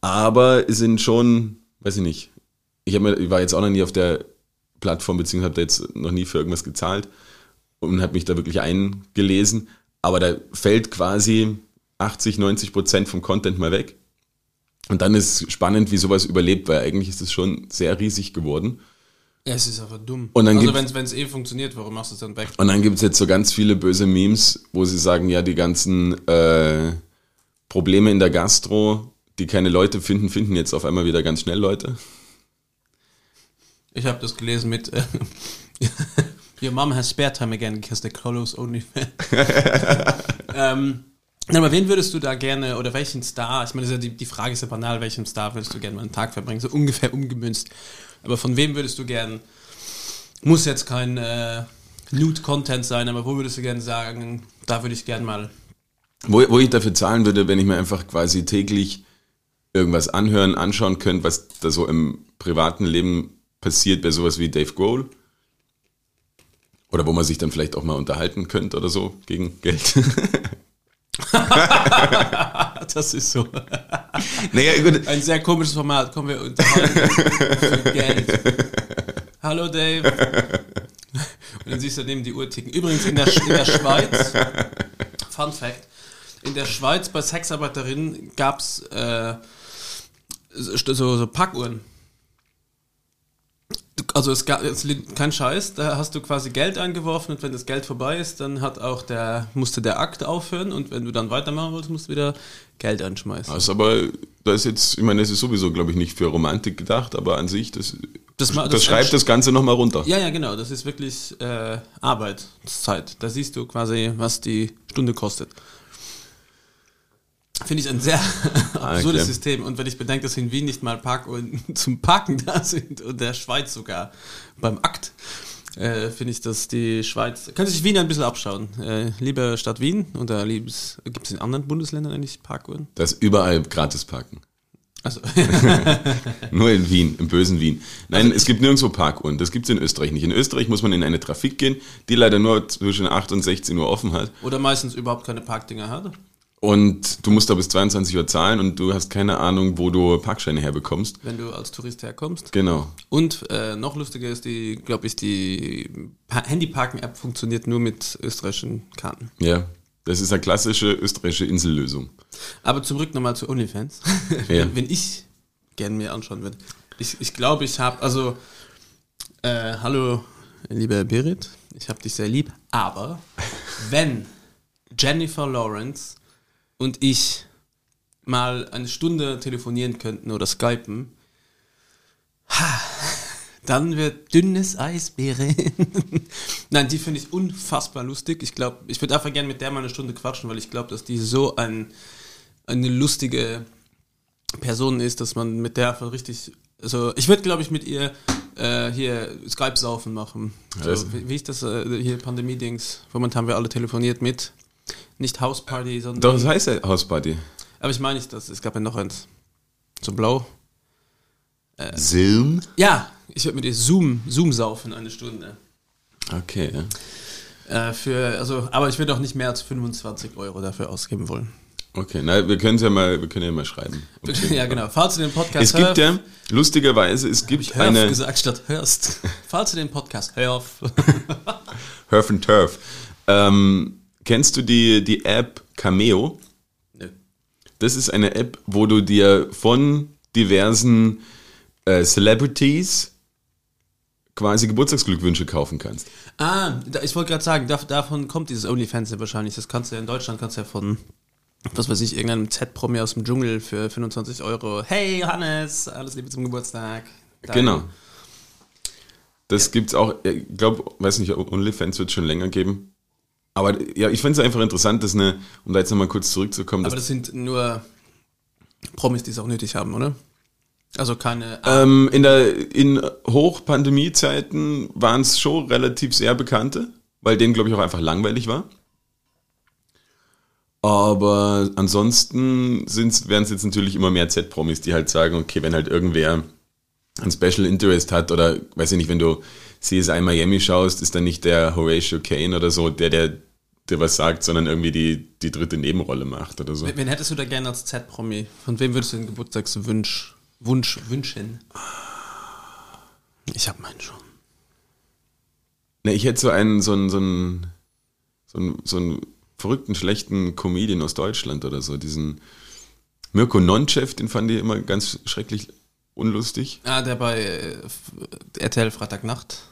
Aber sind schon, weiß ich nicht, ich, hab ich war jetzt auch noch nie auf der Plattform, beziehungsweise habe da jetzt noch nie für irgendwas gezahlt und habe mich da wirklich eingelesen. Aber da fällt quasi 80, 90 Prozent vom Content mal weg. Und dann ist spannend, wie sowas überlebt, weil eigentlich ist es schon sehr riesig geworden. Es ist einfach dumm. Und dann also wenn es eh funktioniert, warum machst du es dann weg? Und dann gibt's jetzt so ganz viele böse Memes, wo sie sagen, ja, die ganzen äh, Probleme in der Gastro, die keine Leute finden, finden jetzt auf einmal wieder ganz schnell Leute. Ich habe das gelesen mit äh, Your mom has spare time again because the Carlos only ähm, aber wen würdest du da gerne, oder welchen Star, ich meine, ja die, die Frage ist ja banal, welchem Star würdest du gerne mal einen Tag verbringen, so ungefähr umgemünzt. Aber von wem würdest du gern, muss jetzt kein äh, Nude-Content sein, aber wo würdest du gerne sagen, da würde ich gern mal, Wo, wo ich dafür zahlen würde, wenn ich mir einfach quasi täglich irgendwas anhören, anschauen könnte, was da so im privaten Leben passiert, bei sowas wie Dave Grohl. Oder wo man sich dann vielleicht auch mal unterhalten könnte oder so gegen Geld. das ist so naja, gut. ein sehr komisches Format, kommen wir unterhalten für Geld. Hallo Dave. Und dann siehst du daneben die Uhr ticken. Übrigens in der, in der Schweiz, Fun Fact, in der Schweiz bei Sexarbeiterinnen gab es äh, so, so Packuhren. Also es gab es liegt kein Scheiß, da hast du quasi Geld eingeworfen und wenn das Geld vorbei ist, dann hat auch der, musste der Akt aufhören und wenn du dann weitermachen wolltest, musst du wieder Geld einschmeißen. Das ist aber, da ist jetzt, ich meine, das ist sowieso, glaube ich, nicht für Romantik gedacht, aber an sich, das, Das das, das schreibt das Ganze nochmal runter. Ja, ja, genau. Das ist wirklich äh, Arbeitszeit. Da siehst du quasi, was die Stunde kostet. Finde ich ein sehr absurdes okay. System. Und wenn ich bedenke, dass in Wien nicht mal Parkuhren zum Parken da sind und der Schweiz sogar beim Akt, äh, finde ich, dass die Schweiz. Könnte sich Wien ein bisschen abschauen. Äh, liebe Stadt Wien oder liebes. Gibt es in anderen Bundesländern eigentlich Parkuhren? Das überall gratis parken. Also, Nur in Wien, im bösen Wien. Nein, es gibt nirgendwo Parkuhren. Das gibt es in Österreich nicht. In Österreich muss man in eine Trafik gehen, die leider nur zwischen 8 und 16 Uhr offen hat. oder meistens überhaupt keine Parkdinger hat. Und du musst da bis 22 Uhr zahlen und du hast keine Ahnung, wo du Parkscheine herbekommst. Wenn du als Tourist herkommst. Genau. Und äh, noch lustiger ist die, glaube ich, die pa Handyparken-App funktioniert nur mit österreichischen Karten. Ja. Das ist eine klassische österreichische Insellösung. Aber zurück nochmal zu OnlyFans. Ja. wenn, ich gerne mir anschauen würde. Ich, ich glaube, ich habe, also, äh, hallo, lieber Berit, ich habe dich sehr lieb, aber wenn Jennifer Lawrence und ich mal eine Stunde telefonieren könnten oder skypen, ha, dann wird dünnes Eis. Nein, die finde ich unfassbar lustig. Ich glaube, ich würde einfach gerne mit der mal eine Stunde quatschen, weil ich glaube, dass die so ein, eine lustige Person ist, dass man mit der einfach richtig. Also, ich würde, glaube ich, mit ihr äh, hier Skype-Saufen machen. So, wie, wie ist das äh, hier Pandemie-Dings? Momentan haben wir alle telefoniert mit. Nicht Hausparty, sondern. Doch, das heißt ja Hausparty. Aber ich meine nicht das. Es gab ja noch eins. So blau. Zoom? Ja, ich würde mit ihr Zoom, Zoom saufen eine Stunde. Okay, ja. Äh, für, also, aber ich würde auch nicht mehr als 25 Euro dafür ausgeben wollen. Okay, na, wir können ja mal, wir können ja mal schreiben. Okay. Ja, genau. Falls du den Podcast Es gibt ja, lustigerweise, es gibt ich hörf eine gesagt statt hörst. Falls du den Podcast hörst. Herf and Turf. Ähm, kennst du die, die App Cameo? Nö. Das ist eine App, wo du dir von diversen äh, Celebrities quasi Geburtstagsglückwünsche kaufen kannst. Ah, da, ich wollte gerade sagen, da, davon kommt dieses OnlyFans ja wahrscheinlich. Das kannst du ja in Deutschland, kannst du ja von, was weiß ich, irgendeinem Z-Promi aus dem Dschungel für 25 Euro. Hey Hannes, alles Liebe zum Geburtstag. Dein- Genau. Das gibt's auch, ich glaube, weiß nicht, OnlyFans wird schon länger geben. Aber ja, ich finde es einfach interessant, dass eine, um da jetzt nochmal kurz zurückzukommen, Aber das sind nur Promis, die es auch nötig haben, oder? Also keine. ähm, in der in Hochpandemie-Zeiten waren es schon relativ sehr bekannte, weil denen, glaube ich, auch einfach langweilig war. Aber ansonsten wären es jetzt natürlich immer mehr Z-Promis, die halt sagen, okay, wenn halt irgendwer ein Special Interest hat oder weiß ich nicht, wenn du CSI Miami schaust, ist dann nicht der Horatio Kane oder so, der, der dir was sagt, sondern irgendwie die, die dritte Nebenrolle macht oder so. Wen wen hättest du da gerne als Z-Promi? Von wem würdest du den Geburtstagswunsch Wunsch wünschen? Ich hab meinen schon. Ne, ich hätte so einen, so einen, so einen, so einen, so einen verrückten, schlechten Comedian aus Deutschland oder so. Diesen Mirko Nonchev, den fand ich immer ganz schrecklich unlustig. Ah, der bei äh, RTL Freitagnacht,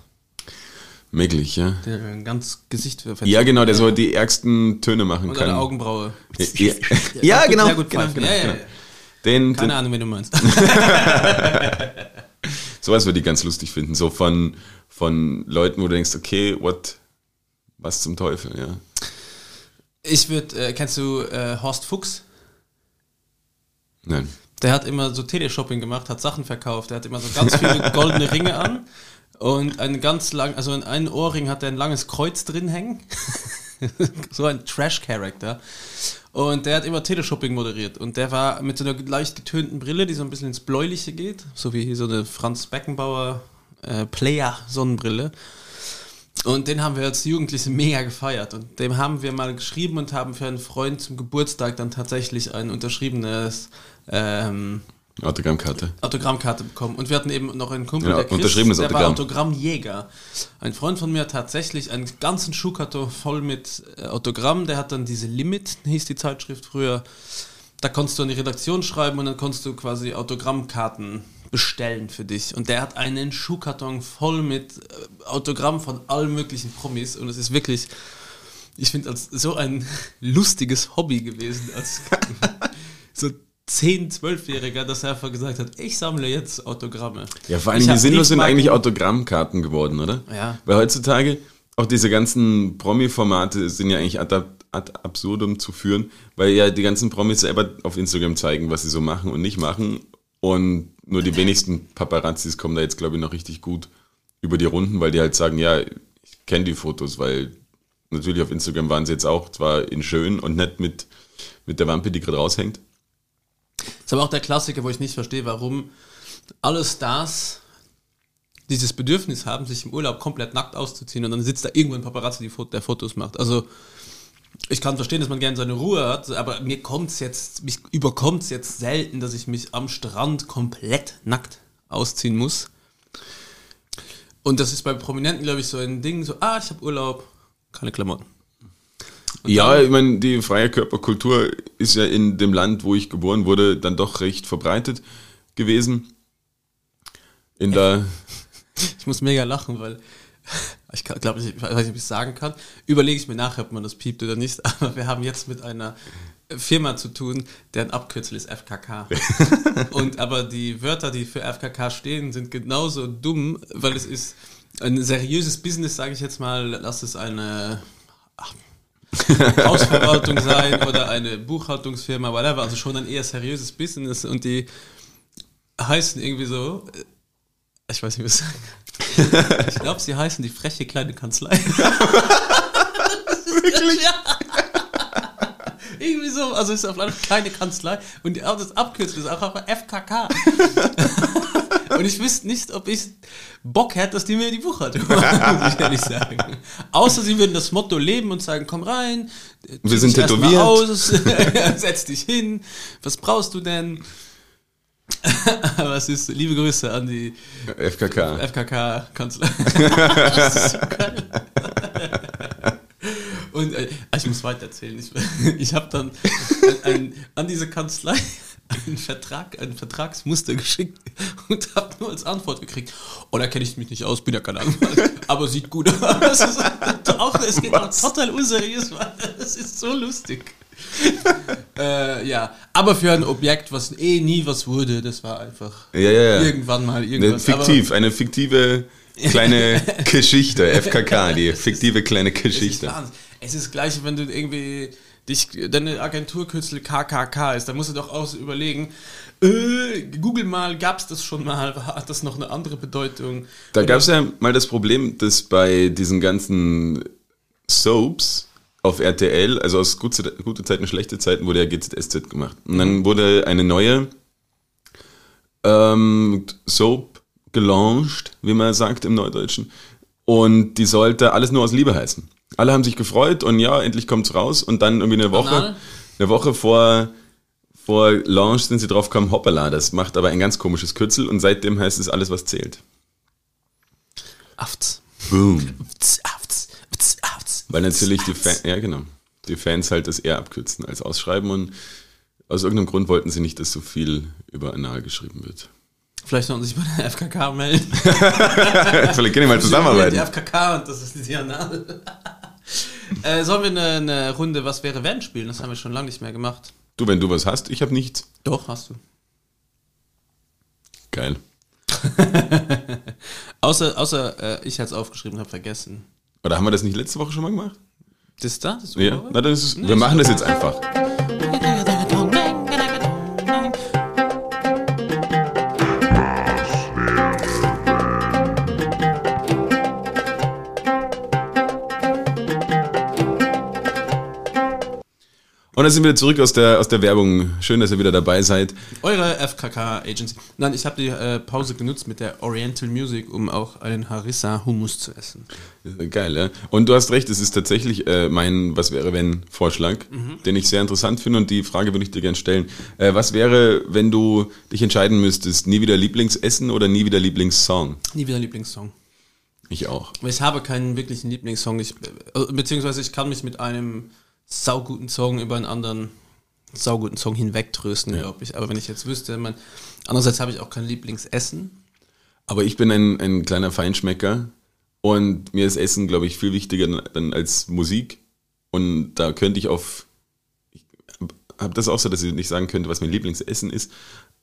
Möglich, ja. der ein ganz Gesicht verzogen Ja, genau, der hat. so die ärgsten Töne machen Und kann. eine Augenbraue. Ja, ja, Gut, genau, sehr gut genau, genau, ja, ja, genau. ja. Den, den, Keine Ahnung, wen du meinst. sowas würde ich ganz lustig finden. So von, von Leuten, wo du denkst, okay, what, was zum Teufel, ja. Ich würde, äh, kennst du äh, Horst Fuchs? Nein. Der hat immer so Teleshopping gemacht, hat Sachen verkauft. Der hat immer so ganz viele goldene Ringe an und einen ganz lang, also in einem Ohrring hat er ein langes Kreuz drin hängen. so ein Trash-Character. Und der hat immer Teleshopping moderiert. Und der war mit so einer leicht getönten Brille, die so ein bisschen ins Bläuliche geht, so wie so eine Franz Beckenbauer äh. Und den haben wir als Jugendliche mega gefeiert. Und dem haben wir mal geschrieben und haben für einen Freund zum Geburtstag dann tatsächlich ein unterschriebenes ähm, Autogrammkarte. Autogrammkarte bekommen. Und wir hatten eben noch einen Kumpel, Ja, der Chris, der war Autogramm. Autogrammjäger. Ein Freund von mir hat tatsächlich einen ganzen Schuhkarton voll mit äh, Autogramm. Der hat dann diese Limit, hieß die Zeitschrift früher. Da konntest du an die Redaktion schreiben und dann konntest du quasi Autogrammkarten bestellen für dich. Und der hat einen Schuhkarton voll mit äh, Autogramm von allen möglichen Promis. Und es ist wirklich, ich finde, als so ein lustiges Hobby gewesen, als so 10-, 12-Jähriger, dass er einfach gesagt hat, ich sammle jetzt Autogramme. Ja, vor allem, wie sinnlos sind eigentlich Autogrammkarten geworden, oder? Ja. Weil heutzutage auch diese ganzen Promi-Formate sind ja eigentlich ad, ad absurdum zu führen, weil ja die ganzen Promis selber auf Instagram zeigen, was sie so machen und nicht machen. Und nur die wenigsten Paparazzis kommen da jetzt, glaube ich, noch richtig gut über die Runden, weil die halt sagen, ja, ich kenne die Fotos, weil natürlich auf Instagram waren sie jetzt auch zwar in schön und nicht mit, mit der Wampe, die gerade raushängt. Ist aber auch der Klassiker, wo ich nicht verstehe, warum alle Stars dieses Bedürfnis haben, sich im Urlaub komplett nackt auszuziehen und dann sitzt da irgendwo ein Paparazzi, der Fotos macht. Also ich kann verstehen, dass man gerne seine Ruhe hat, aber mir kommt's jetzt, mich überkommt's jetzt selten, dass ich mich am Strand komplett nackt ausziehen muss. Und das ist bei Prominenten, glaube ich, so ein Ding, so, ah, ich habe Urlaub, keine Klamotten. Ja, ich meine, die freie Körperkultur ist ja in dem Land, wo ich geboren wurde, dann doch recht verbreitet gewesen. In der, Ich muss mega lachen, weil ich glaube, ich weiß nicht, ob ich es sagen kann. Überlege ich mir nachher, ob man das piept oder nicht. Aber wir haben jetzt mit einer Firma zu tun, deren Abkürzel ist FKK. Und aber die Wörter, die für FKK stehen, sind genauso dumm, weil es ist ein seriöses Business, sage ich jetzt mal. Lass es eine Hausverwaltung sein oder eine Buchhaltungsfirma, whatever. Also schon ein eher seriöses Business und die heißen irgendwie so. äh, Ich weiß nicht, was ich glaube, sie heißen die freche kleine Kanzlei. Wirklich? Ja. Irgendwie so, also es ist auf eine kleine Kanzlei und das Abkürzel ist auch auf FKK. und ich wüsste nicht, ob ich Bock hätte, dass die mir die Buchhaltung machen, muss ich ehrlich sagen. Außer sie würden das Motto leben und sagen, komm rein, Wir sind tätowiert. Aus, setz dich hin, was brauchst du denn? Aber es ist, liebe Grüße an die FKK. FKK-Kanzler. das ist so geil. Und äh, ich muss weiter erzählen. Ich, ich habe dann ein, ein, an diese Kanzlei einen Vertrag, ein Vertragsmuster geschickt und habe nur als Antwort gekriegt, oh, da kenne ich mich nicht aus, bin ja kein Anwalt, aber sieht gut aus. Das ist auch, es geht auch total unseriös, das ist so lustig. äh, ja, aber für ein Objekt, was eh nie was wurde, das war einfach Ja, ja, irgendwann mal Eine irgendwas. fiktiv, eine fiktive kleine Geschichte. FKK, die fiktive kleine Geschichte. Es ist gleich, wenn du irgendwie dich, deine Agenturkürzel KKK ist, dann musst du doch auch so überlegen, äh, google mal, gab es das schon mal, hat das noch eine andere Bedeutung? Da gab es ja mal das Problem, dass bei diesen ganzen Soaps auf RTL, also aus gute, gute Zeiten, schlechte Zeiten, wurde ja GZSZ gemacht. Und dann wurde eine neue ähm, Soap gelauncht, wie man sagt im Neudeutschen. Und die sollte alles nur aus Liebe heißen. Alle haben sich gefreut und ja, endlich kommt's raus. Und dann irgendwie eine Woche, eine Woche vor, vor Launch sind sie drauf gekommen, hoppala, das macht aber ein ganz komisches Kürzel und seitdem heißt es alles, was zählt. Afts. Boom. Afts, afts, afts, afts. Weil natürlich die Fans, ja genau. die Fans halt das eher abkürzen als ausschreiben und aus irgendeinem Grund wollten sie nicht, dass so viel über Anal geschrieben wird. Vielleicht sollten Sie sich bei der FKK melden. Vielleicht können die mal Die zusammenarbeiten. FKK und das ist die Anal. äh, sollen wir eine, eine Runde Was wäre wenn spielen? Das haben wir schon lange nicht mehr gemacht. Du, wenn du was hast, ich habe nichts. Doch, hast du. Geil. Außer, außer äh, ich hatte es aufgeschrieben, habe vergessen. Oder haben wir das nicht letzte Woche schon mal gemacht? Das da? Das Ja. Na, dann ist es, Nee, wir machen das jetzt einfach. Dann sind wir zurück aus der, aus der Werbung. Schön, dass ihr wieder dabei seid. Eure FKK Agency. Nein, ich habe die äh, Pause genutzt mit der Oriental Music, um auch einen Harissa Hummus zu essen. Geil, ja. Und du hast recht, es ist tatsächlich äh, mein Was wäre wenn Vorschlag, den ich sehr interessant finde und die Frage würde ich dir gerne stellen. Äh, was wäre, wenn du dich entscheiden müsstest, nie wieder Lieblingsessen oder nie wieder Lieblingssong? Nie wieder Lieblingssong. Ich auch. Ich habe keinen wirklichen Lieblingssong. Ich, äh, beziehungsweise ich kann mich mit einem sauguten Song über einen anderen sauguten Song hinwegtrösten, glaube ich. Aber wenn ich jetzt wüsste, man, andererseits habe ich auch kein Lieblingsessen. Aber ich bin ein, ein kleiner Feinschmecker und mir ist Essen, glaube ich, viel wichtiger dann als Musik. Und da könnte ich auf, ich habe das auch so, dass ich nicht sagen könnte, was mein Lieblingsessen ist,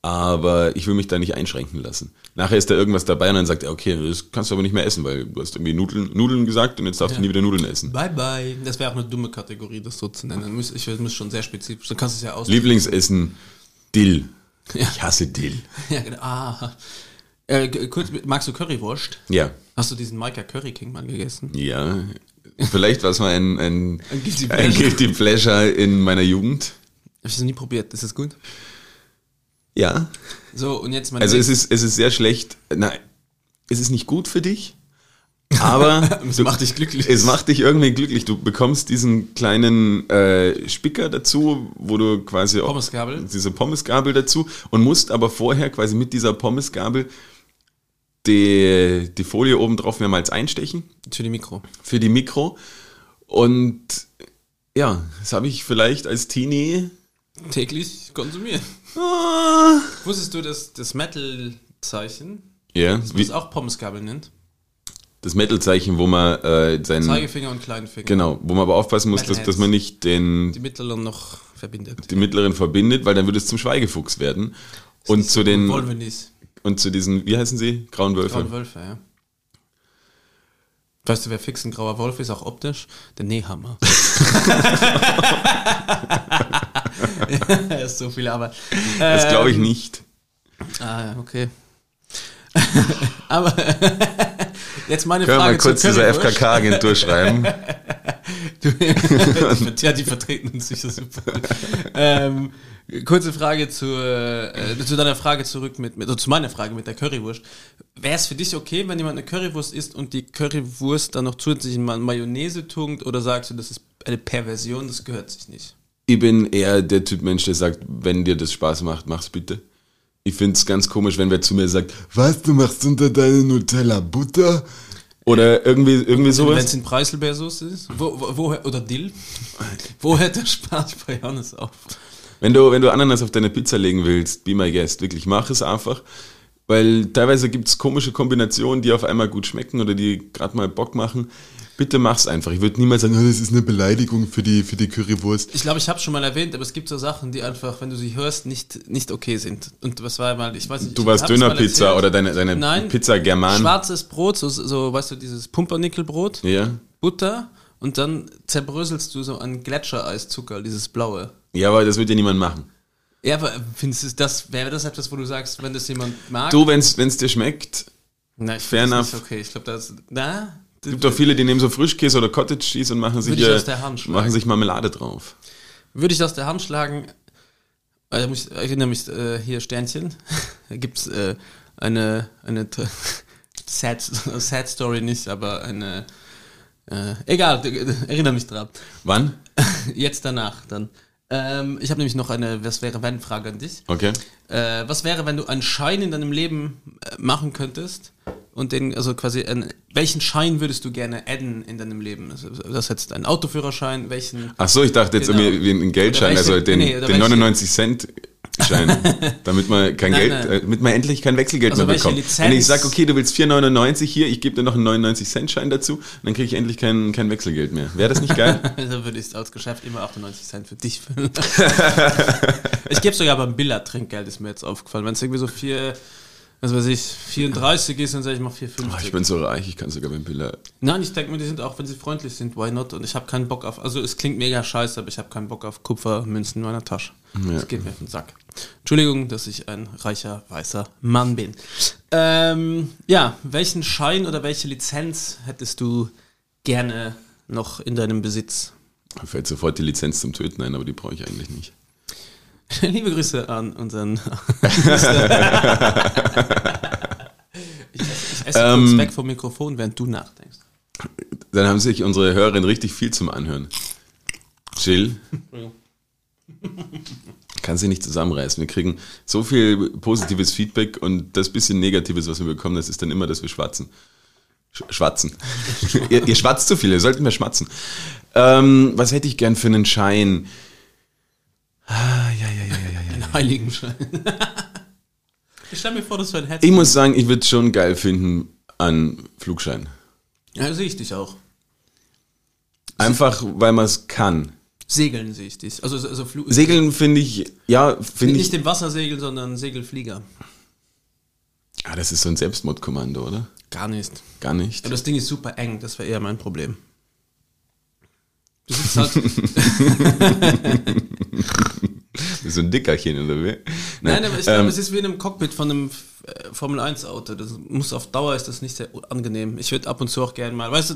aber ich will mich da nicht einschränken lassen. Nachher ist da irgendwas dabei und dann sagt er, okay, das kannst du aber nicht mehr essen, weil du hast irgendwie Nudeln, Nudeln gesagt und jetzt darfst du nie wieder Nudeln essen. Bye bye. Das wäre auch eine dumme Kategorie, das so zu nennen. Ich muss schon sehr spezifisch. Dann kannst du es ja aus. Lieblingsessen, Dill. Ja. Ich hasse Dill. Ja, genau. Ah. Äh, kurz, magst du Currywurst? Ja, Hast du diesen Maika Curry King mal gegessen? ja. Vielleicht war es mal ein, ein, Ein Guilty ein Pleasure. Guilty Pleasure in meiner Jugend. Hab ich das nie probiert. Ist das gut? Ja, So, und jetzt mein Also es ist, es ist sehr schlecht. Nein, es ist nicht gut für dich, aber Es macht dich glücklich. es macht dich irgendwie glücklich. Du bekommst diesen kleinen äh, Spicker dazu, wo du quasi auch Pommesgabel. diese Pommesgabel dazu und musst aber vorher quasi mit dieser Pommesgabel die, die Folie oben drauf mehrmals einstechen Für die Mikro. für die Mikro. Und ja, das habe ich vielleicht als Teenie. Täglich konsumieren. Ah, Wusstest du, dass das Metal-Zeichen, ja, das wie, auch Pommesgabel nennt? das Metal-Zeichen, wo man äh, seinen Zeigefinger und Kleinfinger. Genau, wo man aber aufpassen muss, dass, dass man nicht den, Die mittleren noch verbindet. die mittleren verbindet, weil dann würde es zum Schweigefuchs werden. Und zu den Wolvenis. und zu diesen, wie heißen sie? Grauen Wölfe. Grauen Wölfe, ja. Weißt du, wer fix ein grauer Wolf ist, auch optisch? Der Nähhammer. ja, ist so viel Arbeit. Das glaube ich Ähm, nicht. Ah, okay. Aber jetzt meine Können wir Frage mal kurz zur dieser. FKK-Agentur schreiben. ja, die vertreten uns sicher super. ähm, kurze Frage zur, äh, zu deiner Frage zurück mit, mit also zu meiner Frage mit der Currywurst. Wäre es für dich okay, wenn jemand eine Currywurst isst und die Currywurst dann noch zusätzlich in Ma- Mayonnaise tunkt oder sagst du, das ist eine Perversion, das gehört sich nicht? Ich bin eher der Typ Mensch, der sagt, wenn dir das Spaß macht, mach's bitte. Ich finde es ganz komisch, wenn wer zu mir sagt, was, du machst unter deine Nutella Butter? Oder irgendwie, irgendwie Wenn sowas. es in Preiselbeersoße ist? Wo, wo, woher, oder Dill? Wo hört der Spaß bei Johannes auf? Wenn du, wenn du Ananas auf deine Pizza legen willst, be my guest, wirklich, mach es einfach. Weil teilweise gibt es komische Kombinationen, die auf einmal gut schmecken oder die gerade mal Bock machen. Bitte mach's einfach. Ich würde niemals sagen, "Oh, das ist eine Beleidigung für die, für die Currywurst. Ich glaube, ich habe schon mal erwähnt, aber es gibt so Sachen, die einfach, wenn du sie hörst, nicht, nicht okay sind. Und was war mal, ich weiß nicht. Du ich warst Dönerpizza oder deine, deine Nein, Pizza German. Schwarzes Brot, so, so, weißt du, dieses Pumpernickelbrot, Ja. Butter und dann zerbröselst du so ein Gletschereiszucker, dieses blaue. Ja, aber das wird ja niemand machen. Ja, aber findest du das, wäre das etwas, wo du sagst, wenn das jemand mag? Du, wenn's, wenn's dir schmeckt, Nein, ich fair enough. Okay, ich glaube, das, na, es gibt doch viele, die nehmen so Frischkäse oder Cottage Cheese und machen sich, Würde ich aus der Hand schlagen. machen sich Marmelade drauf. Würde ich aus der Hand schlagen, äh, ich erinnere mich äh, hier Sternchen, da gibt es äh, eine, eine sad, sad Story nicht, aber eine, äh, egal, erinnere mich dran. Wann? Jetzt danach dann. Ähm, ich habe nämlich noch eine Was wäre wenn Frage an dich. Okay. Äh, was wäre, wenn du einen Schein in deinem Leben äh, machen könntest und den, also quasi, einen, welchen Schein würdest du gerne adden in deinem Leben? Also, das jetzt ein Autoführerschein, welchen? Ach so, ich dachte jetzt Genau. irgendwie wie ein Geldschein, welche- also den, nee, den welche- 99 Cent Schein, damit man kein Nein, Geld, nein. äh, damit man endlich kein Wechselgeld Also mehr bekommt. Lizenz- Wenn ich sage, okay, du willst 4,99 hier, ich gebe dir noch einen 99 Cent Schein dazu, dann kriege ich endlich kein, kein Wechselgeld mehr. Wäre das nicht geil? Also würde ich als Geschäft immer 98 Cent für dich füllen. ich gebe sogar beim Billard Trinkgeld, ist mir jetzt aufgefallen. Wenn es irgendwie so vier, was weiß ich, 34 ist, dann sage ich mal Oh, 4,50. ich bin so reich, ich kann sogar beim Biller. Nein, ich denke mir, die sind auch, wenn sie freundlich sind, why not? Und ich habe keinen Bock auf, also es klingt mega scheiße, aber ich habe keinen Bock auf Kupfermünzen in meiner Tasche. Das geht mir auf den Sack. Entschuldigung, dass ich ein reicher, weißer Mann bin. Ähm, ja, welchen Schein oder welche Lizenz hättest du gerne noch in deinem Besitz? Mir fällt sofort die Lizenz zum Töten ein, aber die brauche ich eigentlich nicht. Liebe Grüße an unseren. ich, esse- ich esse Ähm, kurz weg vom Mikrofon, während du nachdenkst. Dann haben sich unsere Hörerinnen richtig viel zum Anhören. Jill, kann sie nicht zusammenreißen. Wir kriegen so viel positives Feedback und das bisschen Negatives, was wir bekommen, das ist dann immer, dass wir schwatzen. Sch schwatzen. ihr, ihr schwatzt zu viel, ihr solltet mehr schmatzen. Ähm, was hätte ich gern für einen Schein? Ah, ja, ja, ja, ja, ja. Ein Heiligenschein. ich stelle mir vor, das wäre ein Herz. Ich muss sagen, ich würde es schon geil finden an Flugschein. Ja, sehe ich dich auch. Einfach, weil man es kann. Segeln sehe ich dich. Also, also Flu Segeln finde ich, ja, finde Nicht ich. im Wasser segeln, sondern Segelflieger. Ah, das ist so ein Selbstmordkommando, oder? Gar nicht. Gar nicht. Aber das Ding ist super eng, das wäre eher mein Problem. Du sitzt halt. So ein Dickerchen, oder wie? Nein, aber ich glaube, ähm, es ist wie in einem Cockpit von einem äh, Formel-1-Auto. Das muss auf Dauer ist das nicht sehr angenehm. Ich würde ab und zu auch gerne mal. Weißt du,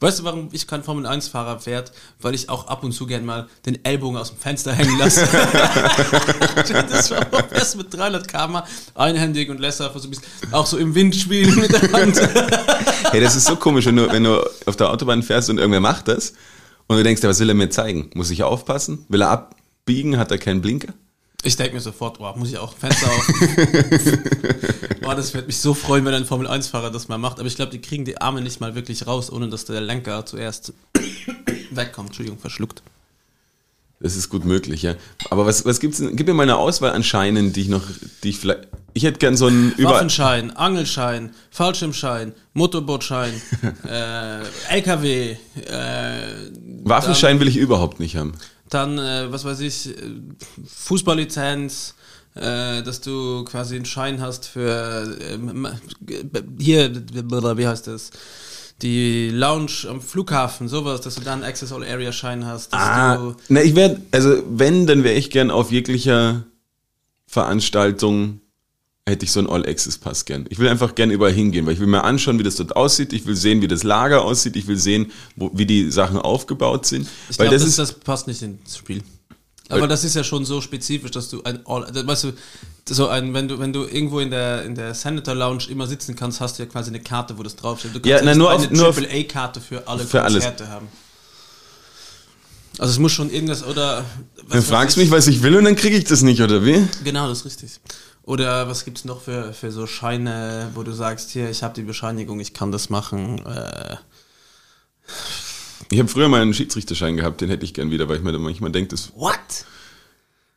weißt du, warum ich kein Formel-1-Fahrer werde? Weil ich auch ab und zu gerne mal den Ellbogen aus dem Fenster hängen lasse. das war erst mit 300 km einhändig und lässt einfach so ein bisschen auch so im Wind spielen mit der Hand. hey, das ist so komisch, wenn du, wenn du auf der Autobahn fährst und irgendwer macht das und du denkst, ja, was will er mir zeigen? Muss ich aufpassen? Will er abbiegen? Hat er keinen Blinker? Ich denke mir sofort, boah, muss ich auch Fenster auf. boah, das wird mich so freuen, wenn ein Formel-1-Fahrer das mal macht. Aber ich glaube, die kriegen die Arme nicht mal wirklich raus, ohne dass der Lenker zuerst wegkommt. Entschuldigung, verschluckt. Das ist gut möglich, ja. Aber was, was gibt's denn? Gib mir mal eine Auswahl an Scheinen, die ich noch, die ich vielleicht, ich hätte gern so einen über, Waffenschein, Angelschein, Fallschirmschein, Motorbootschein, äh, LKW, äh, Waffenschein will ich überhaupt nicht haben. Dann, äh, was weiß ich, äh, Fußballlizenz, äh, dass du quasi einen Schein hast für ähm, hier, wie heißt das? Die Lounge am Flughafen, sowas, dass du dann einen Access All Area Schein hast, dass Ah, du na, ich werde, also wenn, dann wäre ich gern auf jeglicher Veranstaltung, hätte ich so einen All-Access-Pass gern. Ich will einfach gern überall hingehen, weil ich will mir anschauen, wie das dort aussieht, ich will sehen, wie das Lager aussieht, ich will sehen, wo, wie die Sachen aufgebaut sind. Ich weil glaube, das, das, ist, das passt nicht ins Spiel. Aber das ist ja schon so spezifisch, dass du ein All, weißt du, so ein, wenn du, wenn du irgendwo in der, in der Senator Lounge immer sitzen kannst, hast du ja quasi eine Karte, wo das draufsteht. Du kannst Ja, nicht nur eine AAA-Karte für alle Für alles. Konzerte haben. Also es muss schon irgendwas, oder... weiß fragst ich- mich, was ich will und dann kriege ich das nicht, oder wie? Genau, das ist richtig. Oder was gibt's noch für, für so Scheine, wo du sagst, hier, ich habe die Bescheinigung, ich kann das machen. Äh, Ich habe früher mal einen Schiedsrichterschein gehabt, den hätte ich gern wieder, weil ich mir dann manchmal denke, das What?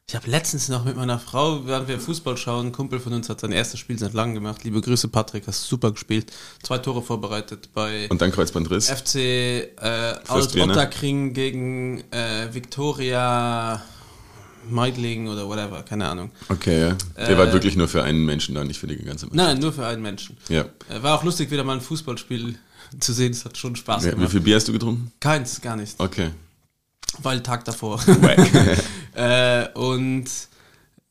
Ich habe letztens noch mit meiner Frau, während wir Fußball schauen, ein Kumpel von uns hat sein erstes Spiel seit langem gemacht. Liebe Grüße, Patrick, hast super gespielt. Zwei Tore vorbereitet bei und dann Kreuzbandriss. FC äh, Fürstvierner. Alt-Ottakring gegen äh, Victoria Meidling oder whatever, keine Ahnung. Okay, ja. Der Äh, war wirklich nur für einen Menschen da, nicht für die ganze Mannschaft. Nein, nur für einen Menschen. Ja. Äh, War auch lustig, wieder mal ein Fußballspiel zu sehen. Es hat schon Spaß ja. Wie gemacht. viel Bier hast du getrunken? Keins, gar nicht. Okay. Weil Tag davor. Äh, und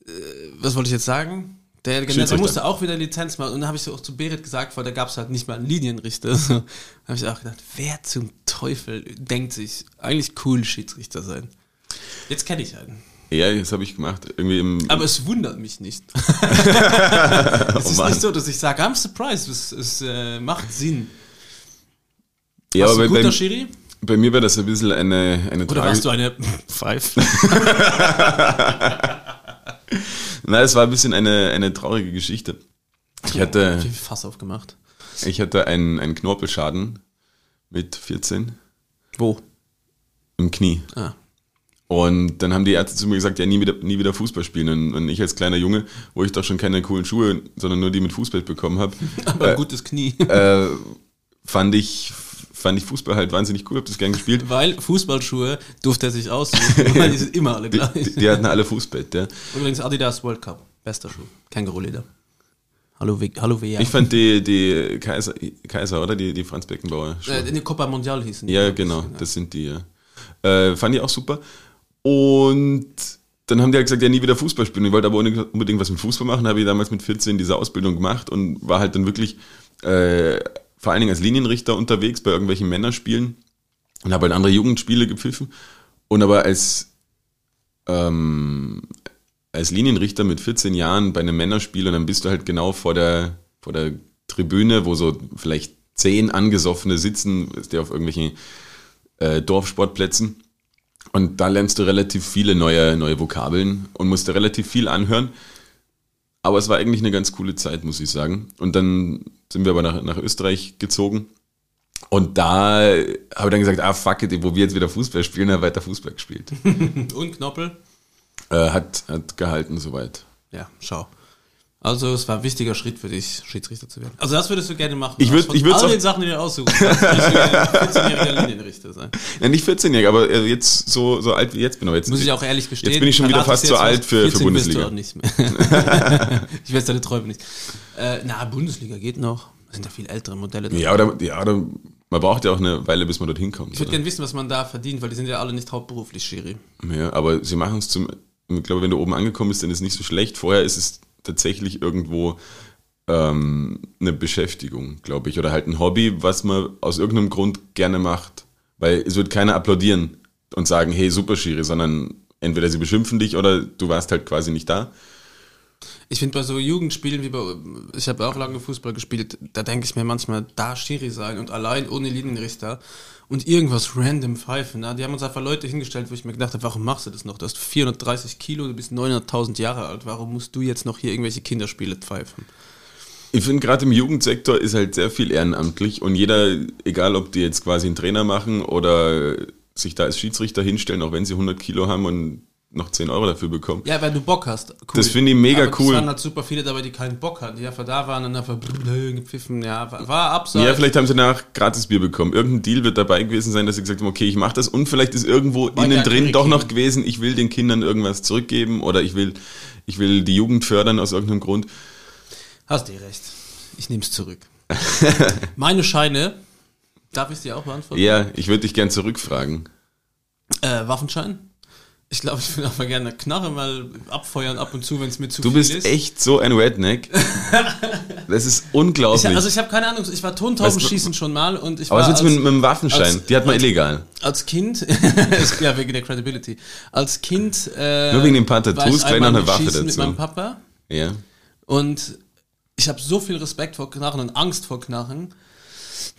äh, was wollte ich jetzt sagen? Der, Schiedsrichter. musste auch wieder Lizenz machen. Und dann habe ich so auch zu Berit gesagt, weil da gab es halt nicht mal einen Linienrichter. So, da habe ich auch gedacht, wer zum Teufel denkt sich, eigentlich cool Schiedsrichter sein. Jetzt kenne ich einen. Ja, das habe ich gemacht. Irgendwie im. Aber es wundert mich nicht. es ist Mann. nicht so, dass ich sage, I'm surprised. Es, es äh, macht Sinn. ja, Warst aber ein bei, guter bei, Schiri? bei mir war das ein bisschen eine, eine Oder Tragi- warst du eine Five? Nein, es war ein bisschen eine, eine traurige Geschichte. Ich hatte, Viel Fass aufgemacht. Ich hatte einen, einen Knorpelschaden mit 14 Wo? im Knie. Ah. Und dann haben die Ärzte zu mir gesagt, ja, nie wieder, nie wieder Fußball spielen. Und, und ich als kleiner Junge, wo ich doch schon keine coolen Schuhe, sondern nur die mit Fußball bekommen habe, Aber ein gutes Knie. äh, fand ich fand ich Fußball halt wahnsinnig cool, hab das gern gespielt. Weil Fußballschuhe durfte er sich aussuchen, weil die sind immer alle gleich. Die, die hatten alle Fußbett, ja. Übrigens Adidas World Cup. Bester Schuh. Känguru-Leder. Hallo, We Hallo WR. Ich fand die, die Kaiser, Kaiser, oder? Die, die Franz Beckenbauer. Schuhe. äh, der Copa Mondial hießen die. Ja, genau, das sind die, ja. Äh, fand ich auch super. Und dann haben die halt gesagt, ja, nie wieder Fußball spielen. Ich wollte aber unbedingt was mit Fußball machen, habe ich damals mit 14 diese Ausbildung gemacht und war halt dann wirklich äh, vor allen Dingen als Linienrichter unterwegs bei irgendwelchen Männerspielen und habe halt andere Jugendspiele gepfiffen. Und aber als, ähm, als Linienrichter mit 14 Jahren bei einem Männerspiel und dann bist du halt genau vor der, vor der Tribüne, wo so vielleicht zehn Angesoffene sitzen, ist der auf irgendwelchen äh, Dorfsportplätzen. Und da lernst du relativ viele neue, neue Vokabeln und musst dir relativ viel anhören. Aber es war eigentlich eine ganz coole Zeit, muss ich sagen. Und dann sind wir aber nach, nach Österreich gezogen. Und da habe ich dann gesagt, ah fuck it, wo wir jetzt wieder Fußball spielen, habe weiter Fußball gespielt. Und Knoppel. äh, hat, hat gehalten soweit. Ja, schau. Also es war ein wichtiger Schritt für dich, Schiedsrichter zu werden. Also das würdest du gerne machen. Ich würd- Von ich würd's all auch- den Sachen, die du aussuchen kannst, würdest du gerne 14-jähriger Linienrichter sein. Ja, nicht 14-jährig, aber äh, jetzt so, so alt wie jetzt bin. Aber jetzt, Muss ich auch ehrlich gestehen. Jetzt bin ich schon wieder fast ich zu jetzt alt für, für 14 bist du Bundesliga. auch nicht mehr. ich weiß deine Träume nicht. Äh, na, Bundesliga geht noch. Sind ja viel ältere Modelle. drin. Ja, oder, ja, oder man braucht ja auch eine Weile, bis man dorthin kommt. Ich würde gerne wissen, was man da verdient, weil die sind ja alle nicht hauptberuflich Schiri. Ja, aber sie machen es zum, ich glaube, wenn du oben angekommen bist, dann ist es nicht so schlecht. Vorher ist es tatsächlich irgendwo ähm, eine Beschäftigung, glaube ich, oder halt ein Hobby, was man aus irgendeinem Grund gerne macht. Weil es wird keiner applaudieren und sagen, hey, super Schiri, sondern entweder sie beschimpfen dich oder du warst halt quasi nicht da. Ich finde bei so Jugendspielen wie bei, ich habe auch lange Fußball gespielt, da denke ich mir manchmal, da Schiri sein und allein ohne Linienrichter und irgendwas random pfeifen. Na, die haben uns einfach Leute hingestellt, wo ich mir gedacht habe, warum machst du das noch? Du hast 430 Kilo, du bist 900.000 Jahre alt, warum musst du jetzt noch hier irgendwelche Kinderspiele pfeifen? Ich finde, gerade im Jugendsektor ist halt sehr viel ehrenamtlich und jeder, egal ob die jetzt quasi einen Trainer machen oder sich da als Schiedsrichter hinstellen, auch wenn sie 100 Kilo haben und noch 10 Euro dafür bekommen. Ja, wenn du Bock hast. Cool. Das finde ich mega Aber cool. Es waren halt super viele dabei, die keinen Bock hatten, die einfach da waren und einfach gepfiffen. Ja, war, war abseits. Ja, vielleicht haben sie danach gratis Bier bekommen. Irgendein Deal wird dabei gewesen sein, dass sie gesagt haben, okay, ich mache das. Und vielleicht ist irgendwo War innen drin doch noch gewesen, ich will den Kindern irgendwas zurückgeben oder ich will, ich will die Jugend fördern aus irgendeinem Grund. Hast dir recht. Ich nehme es zurück. Meine Scheine, darf ich dir auch beantworten? Ja, ich würde dich gern zurückfragen. Äh, Waffenschein? Ich glaube, ich will auch mal gerne eine Knarre mal abfeuern ab und zu, wenn es mir zu Du viel bist ist. echt so ein Redneck. Das ist unglaublich. Ich, also ich habe keine Ahnung, ich war Tontaubenschießen schon mal und ich Aber was war willst du mit, mit dem Waffenschein? als- die hat man illegal. als Kind, ja wegen der Credibility, als Kind äh, Nur wegen paar war Tattoos ich gleich noch eine Waffe schießen mit dazu. meinem Papa Ja. und ich habe so viel Respekt vor Knarren und Angst vor Knarren.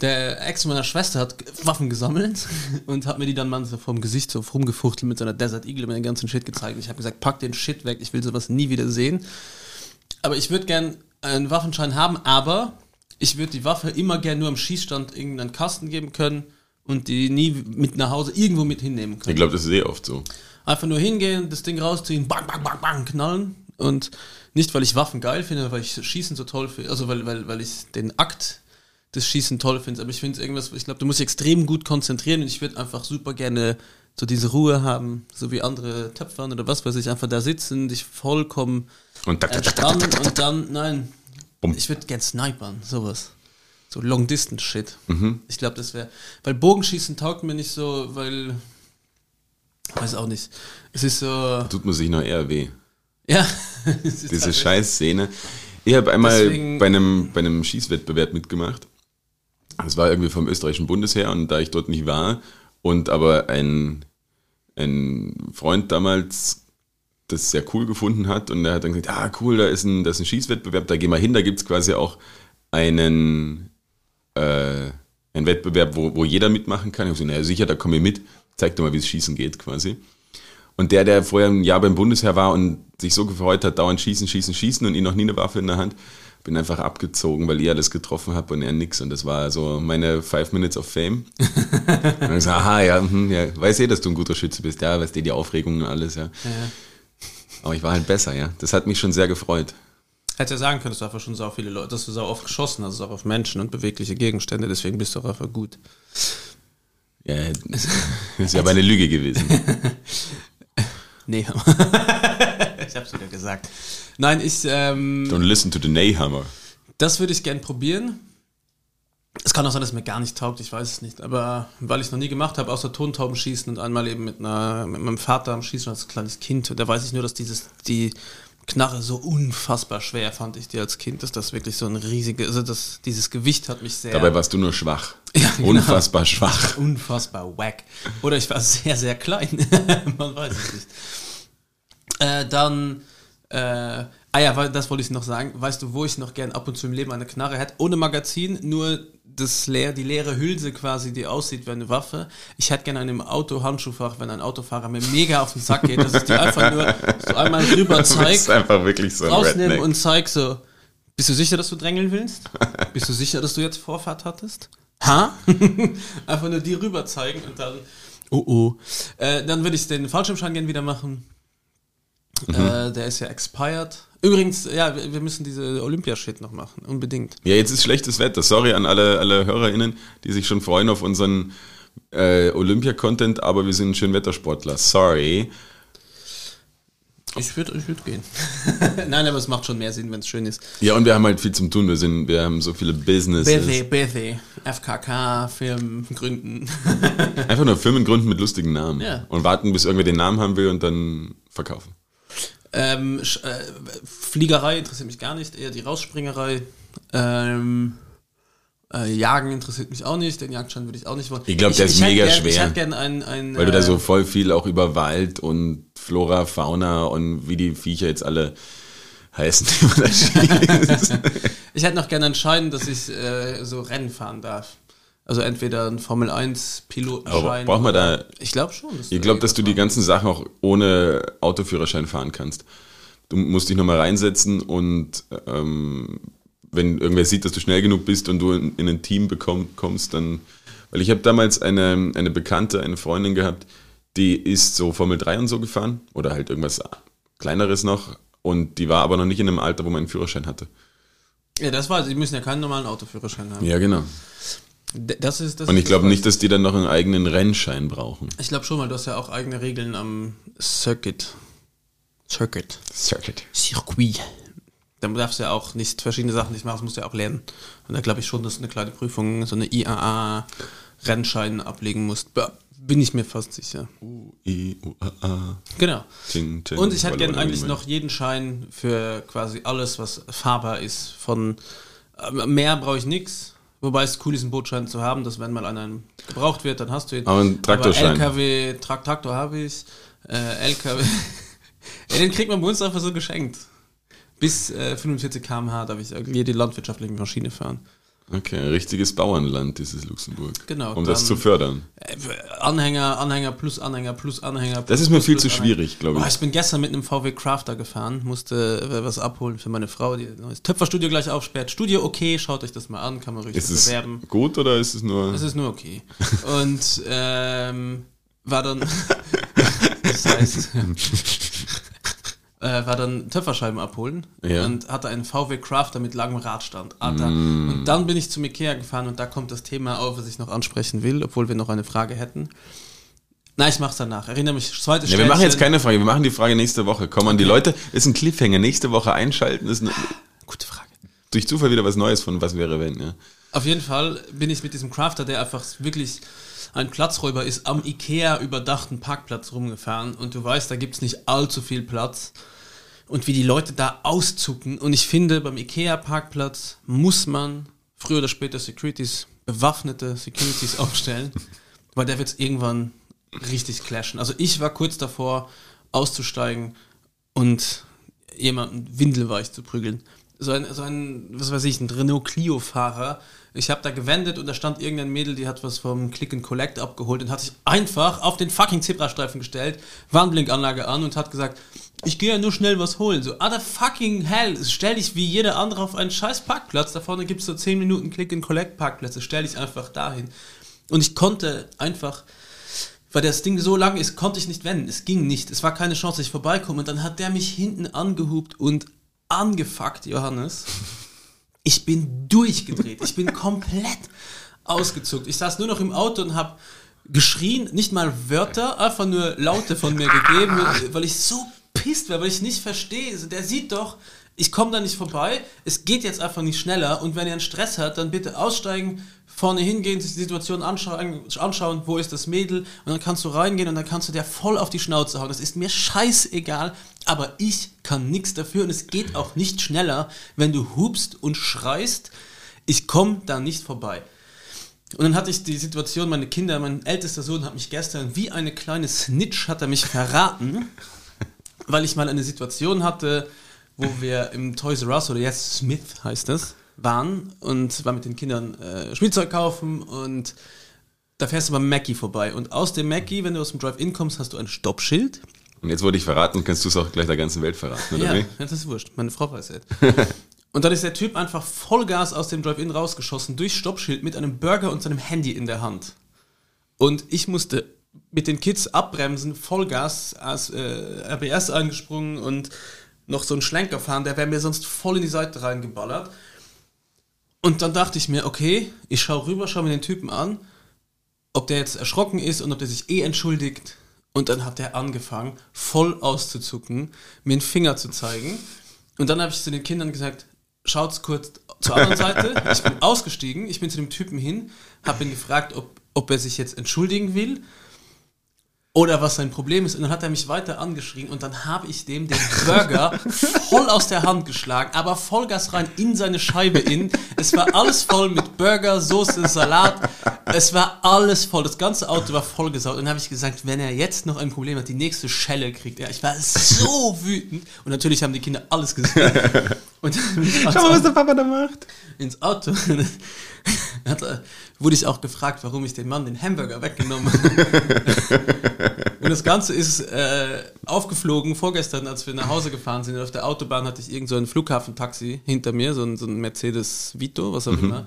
Der Ex meiner Schwester hat Waffen gesammelt und hat mir die dann mal so vom Gesicht so rumgefuchtelt mit seiner Desert Eagle mit den ganzen Shit gezeigt. Ich habe gesagt, pack den Shit weg, ich will sowas nie wieder sehen. Aber ich würde gern einen Waffenschein haben, aber ich würde die Waffe immer gern nur am Schießstand irgendeinen Kasten geben können und die nie mit nach Hause irgendwo mit hinnehmen können. Ich glaube, das ist eh oft so. Einfach nur hingehen, das Ding rausziehen, bang, bang, bang, bang, knallen. Und nicht, weil ich Waffen geil finde, weil ich Schießen so toll finde, also weil, weil, weil ich den Akt des Schießen toll finde, aber ich finde irgendwas, ich glaube, du musst dich extrem gut konzentrieren und ich würde einfach super gerne so diese Ruhe haben, so wie andere Töpfer oder was weiß ich, einfach da sitzen, dich vollkommen Und entspannen tak, tak, und dann, nein, Bumm. ich würde gern snipern, sowas. So Long-Distance-Shit. Mhm. Ich glaube, das wäre, weil Bogenschießen taugt mir nicht so, weil, weiß auch nicht, es ist so, Tut man sich noch eher weh. ja, es Diese halt- Scheißszene. Ich habe einmal Deswegen- bei einem, bei einem Schießwettbewerb mitgemacht. Das war irgendwie vom österreichischen Bundesheer und da ich dort nicht war und aber ein, ein Freund damals das sehr cool gefunden hat und er hat dann gesagt, ah cool, da ist ein, da ist ein Schießwettbewerb, da gehen wir hin, da gibt's quasi auch einen, äh, einen Wettbewerb, wo, wo jeder mitmachen kann. Ich habe gesagt, naja sicher, da komme ich mit, zeig dir mal, wie es Schießen geht quasi. Und der, der vorher ein Jahr beim Bundesheer war und sich so gefreut hat, dauernd schießen, schießen, schießen und ihn noch nie eine Waffe in der Hand, bin einfach abgezogen, weil ihr alles getroffen habt und er nix. Und das war so meine Five Minutes of Fame. und dann gesagt, aha, ja, hm, ja, weiß eh, dass du ein guter Schütze bist, ja, weißt du, die Aufregung und alles, ja. Aber ich war halt besser, ja. Das hat mich schon sehr gefreut. Hätte ja sagen können, dass du einfach schon so viele Leute, dass du so oft geschossen hast, auch auf Menschen und bewegliche Gegenstände, deswegen bist du auch einfach gut. Ja, das ist ja aber eine Lüge gewesen. Nee. ich hab's wieder gesagt. Nein, ich, ähm, Don't listen to the Neyhammer. das würde ich gern probieren. Es kann auch sein, dass es mir gar nicht taugt, ich weiß es nicht. Aber weil ich es noch nie gemacht habe, außer Tontauben schießen und einmal eben mit, einer, mit meinem Vater am Schießen als kleines Kind. Da weiß ich nur, dass dieses, die Knarre so unfassbar schwer fand ich die als Kind, dass das wirklich so ein riesiges, also das, dieses Gewicht hat mich sehr. Dabei warst du nur schwach. Ja, genau. Unfassbar schwach. unfassbar wack. Oder ich war sehr, sehr klein. Man weiß es nicht. Äh, dann, äh, ah ja, weil- das wollte ich noch sagen. Weißt du, wo ich noch gern ab und zu im Leben eine Knarre hätte? Ohne Magazin, nur das leer, die leere Hülse quasi, die aussieht wie eine Waffe. Ich hätte gerne eine im Auto-Handschuhfach, wenn ein Autofahrer mir mega auf den Sack geht, dass ich die einfach nur so einmal rüber Du bist zeige einfach wirklich so rausnehmen und zeig so, bist du sicher, dass du drängeln willst? Bist du sicher, dass du jetzt Vorfahrt hattest? Ha? Einfach nur die rüber zeigen und dann, oh oh. Äh, dann würde ich den Fallschirmschein gerne wieder machen. Äh, der ist ja expired. Übrigens, ja, wir müssen diese Olympia-Shit noch machen, unbedingt. Ja, jetzt ist schlechtes Wetter. Sorry an alle, alle HörerInnen, die sich schon freuen auf unseren äh, Olympia-Content, aber wir sind Schönwettersportler. Sorry. Ich würde ich würd gehen. Nein, aber es macht schon mehr Sinn, wenn es schön ist. Ja, und wir haben halt viel zum tun. Wir sind, wir haben so viele Businesses. Busy, busy. FKK, Film, Gründen. Einfach nur Firmen gründen mit lustigen Namen. Ja. Und warten, bis irgendwer den Namen haben will und dann verkaufen. Ähm, äh, Fliegerei interessiert mich gar nicht, eher die Rausspringerei. Ähm, äh, Jagen interessiert mich auch nicht, den Jagdschein würde ich auch nicht wollen. Ich glaub, der ist mega gern, Ich schwer. hätte gerne einen, einen Weil du da äh, so voll viel auch über Wald und Flora, Fauna und wie die Viecher jetzt alle heißen. Ich hätte noch gerne entscheiden, dass ich äh, so Rennen fahren darf. Also entweder ein Formel 1 Pilotenschein. Braucht man oder- da- Ich glaube schon. Ich glaube, dass du die ganzen Sachen auch ohne Autoführerschein fahren kannst. Du musst dich nochmal reinsetzen und ähm, wenn irgendwer sieht, dass du schnell genug bist und du in, in ein Team bekomm, kommst, dann. Weil ich habe damals eine, eine Bekannte, eine Freundin gehabt, die ist so Formel 3 und so gefahren oder halt irgendwas kleineres noch und die war aber noch nicht in einem Alter, wo man einen Führerschein hatte. Ja, das ich. Die müssen ja keinen normalen Autoführerschein haben. Ja, genau. Das ist, das Und ich glaube nicht, dass die dann noch einen eigenen Rennschein brauchen. Ich glaube schon, weil du hast ja auch eigene Regeln am Circuit. Circuit. Circuit. Circuit. Da darfst du ja auch nicht verschiedene Sachen nicht machen, das musst du ja auch lernen. Und da glaube ich schon, dass du eine kleine Prüfung, so eine IAA-Rennschein ablegen musst. Bin ich mir fast sicher. I, U, A, A. Genau. Ting, ting, Und ich hätte gerne eigentlich noch jeden Schein für quasi alles, was fahrbar ist. Von äh, mehr brauche ich nichts. Wobei es cool ist, einen Bootschein zu haben, dass wenn mal einer gebraucht wird, dann hast du ihn. Aber einen Traktorschein. Aber LKW, Tra Traktor habe ich. Äh, LKW. ja, den kriegt man bei uns einfach so geschenkt. Bis äh, 45 km/h darf ich jede landwirtschaftliche Maschine fahren. Okay, ein richtiges Bauernland, dieses Luxemburg. Genau, Um das zu fördern. Äh, Anhänger, Anhänger plus Anhänger plus Anhänger. Plus, Das ist mir viel zu Anhänger. schwierig, glaube ich. ich bin gestern mit einem VW Crafter gefahren, musste äh, was abholen für meine Frau, die neues Töpferstudio gleich aufsperrt. Studio okay, schaut euch das mal an, kann man ruhig Ist es bewerben. gut oder ist es nur. Es ist nur okay. Und ähm, war dann, das heißt, äh, war dann Töpferscheiben abholen Ja. und hatte einen VW Crafter mit langem Radstand. Alter. Mm. Und dann bin ich zum Ikea gefahren und da kommt das Thema auf, was ich noch ansprechen will, obwohl wir noch eine Frage hätten. Nein, ich mach's danach. Erinnere mich, zweite ja, wir machen jetzt keine Frage, wir machen die Frage nächste Woche. Komm an, die Leute, ist ein Cliffhanger. Nächste Woche einschalten, ist eine, Gute Frage. durch Zufall wieder was Neues von Was wäre wenn, ja. Auf jeden Fall bin ich mit diesem Crafter, der einfach wirklich ein Platzräuber ist, am Ikea überdachten Parkplatz rumgefahren und du weißt, da gibt's nicht allzu viel Platz. Und wie die Leute da auszucken. Und ich finde, beim Ikea-Parkplatz muss man früher oder später Securities, bewaffnete Securities aufstellen, weil der wird irgendwann richtig clashen. Also ich war kurz davor, auszusteigen und jemanden windelweich zu prügeln. So ein, so ein, was weiß ich, ein Renault Clio-Fahrer. Ich habe da gewendet und da stand irgendein Mädel, die hat was vom Click and Collect abgeholt und hat sich einfach auf den fucking Zebrastreifen gestellt, Warnblinkanlage an und hat gesagt, ich gehe ja nur schnell was holen. So, other fucking hell, stell dich wie jeder andere auf einen scheiß Parkplatz. Da vorne gibt es so 10 Minuten Click-and-Collect-Parkplätze. Stell dich einfach dahin. Und ich konnte einfach, weil das Ding so lang ist, konnte ich nicht wenden. Es ging nicht. Es war keine Chance, dass ich vorbeikomme. Und dann hat der mich hinten angehupt und angefuckt, Johannes. Ich bin durchgedreht. Ich bin komplett ausgezuckt. Ich saß nur noch im Auto und habe geschrien, nicht mal Wörter, einfach nur Laute von mir gegeben, weil ich so pisst war, weil ich nicht verstehe. Also der sieht doch, ich komme da nicht vorbei, es geht jetzt einfach nicht schneller und wenn er einen Stress hat, dann bitte aussteigen, vorne hingehen, sich die Situation anschauen, anschauen, wo ist das Mädel und dann kannst du reingehen und dann kannst du der voll auf die Schnauze hauen. Das ist mir scheißegal, aber ich kann nichts dafür und es geht auch nicht schneller, wenn du hupst und schreist. Ich komme da nicht vorbei. Und dann hatte ich die Situation, meine Kinder, mein ältester Sohn hat mich gestern wie eine kleine Snitch hat er mich verraten, weil ich mal eine Situation hatte, wo wir im Toys R Us oder jetzt Smith heißt das, waren und war mit den Kindern äh, Spielzeug kaufen und da fährst du beim Mackie vorbei und aus dem Mackie, wenn du aus dem Drive-In kommst, hast du ein Stoppschild. Und jetzt wurde ich verraten, kannst du es auch gleich der ganzen Welt verraten, oder Ja, wie? das ist wurscht. Meine Frau weiß jetzt. Und dann ist der Typ einfach Vollgas aus dem Drive-In rausgeschossen, durch Stoppschild mit einem Burger und seinem Handy in der Hand. Und ich musste mit den Kids abbremsen, Vollgas, als äh, RBS eingesprungen und noch so einen Schlenker fahren, der wäre mir sonst voll in die Seite reingeballert. Und dann dachte ich mir, okay, ich schaue rüber, schaue mir den Typen an, ob der jetzt erschrocken ist und ob der sich eh entschuldigt. Und dann hat der angefangen, voll auszuzucken, mir einen Finger zu zeigen. Und dann habe ich zu den Kindern gesagt, schaut's kurz zur anderen Seite. Ich bin ausgestiegen, ich bin zu dem Typen hin, habe ihn gefragt, ob, ob er sich jetzt entschuldigen will oder was sein Problem ist. Und dann hat er mich weiter angeschrien und dann habe ich dem den Burger voll aus der Hand geschlagen, aber Vollgas rein in seine Scheibe in. Es war alles voll mit Burger, Soße, Salat. Es war alles voll. Das ganze Auto war vollgesaut. Und dann habe ich gesagt, wenn er jetzt noch ein Problem hat, die nächste Schelle kriegt er. Ich war so wütend. Und natürlich haben die Kinder alles gesehen. Und ich ans Auto- der Papa da macht. ins Auto. Hat, er- wurde ich auch gefragt, warum ich den Mann den Hamburger weggenommen habe. Und das Ganze ist äh, aufgeflogen vorgestern, als wir nach Hause gefahren sind. Auf der Autobahn hatte ich irgend so ein Flughafentaxi hinter mir, so ein, so ein Mercedes Vito, was auch immer.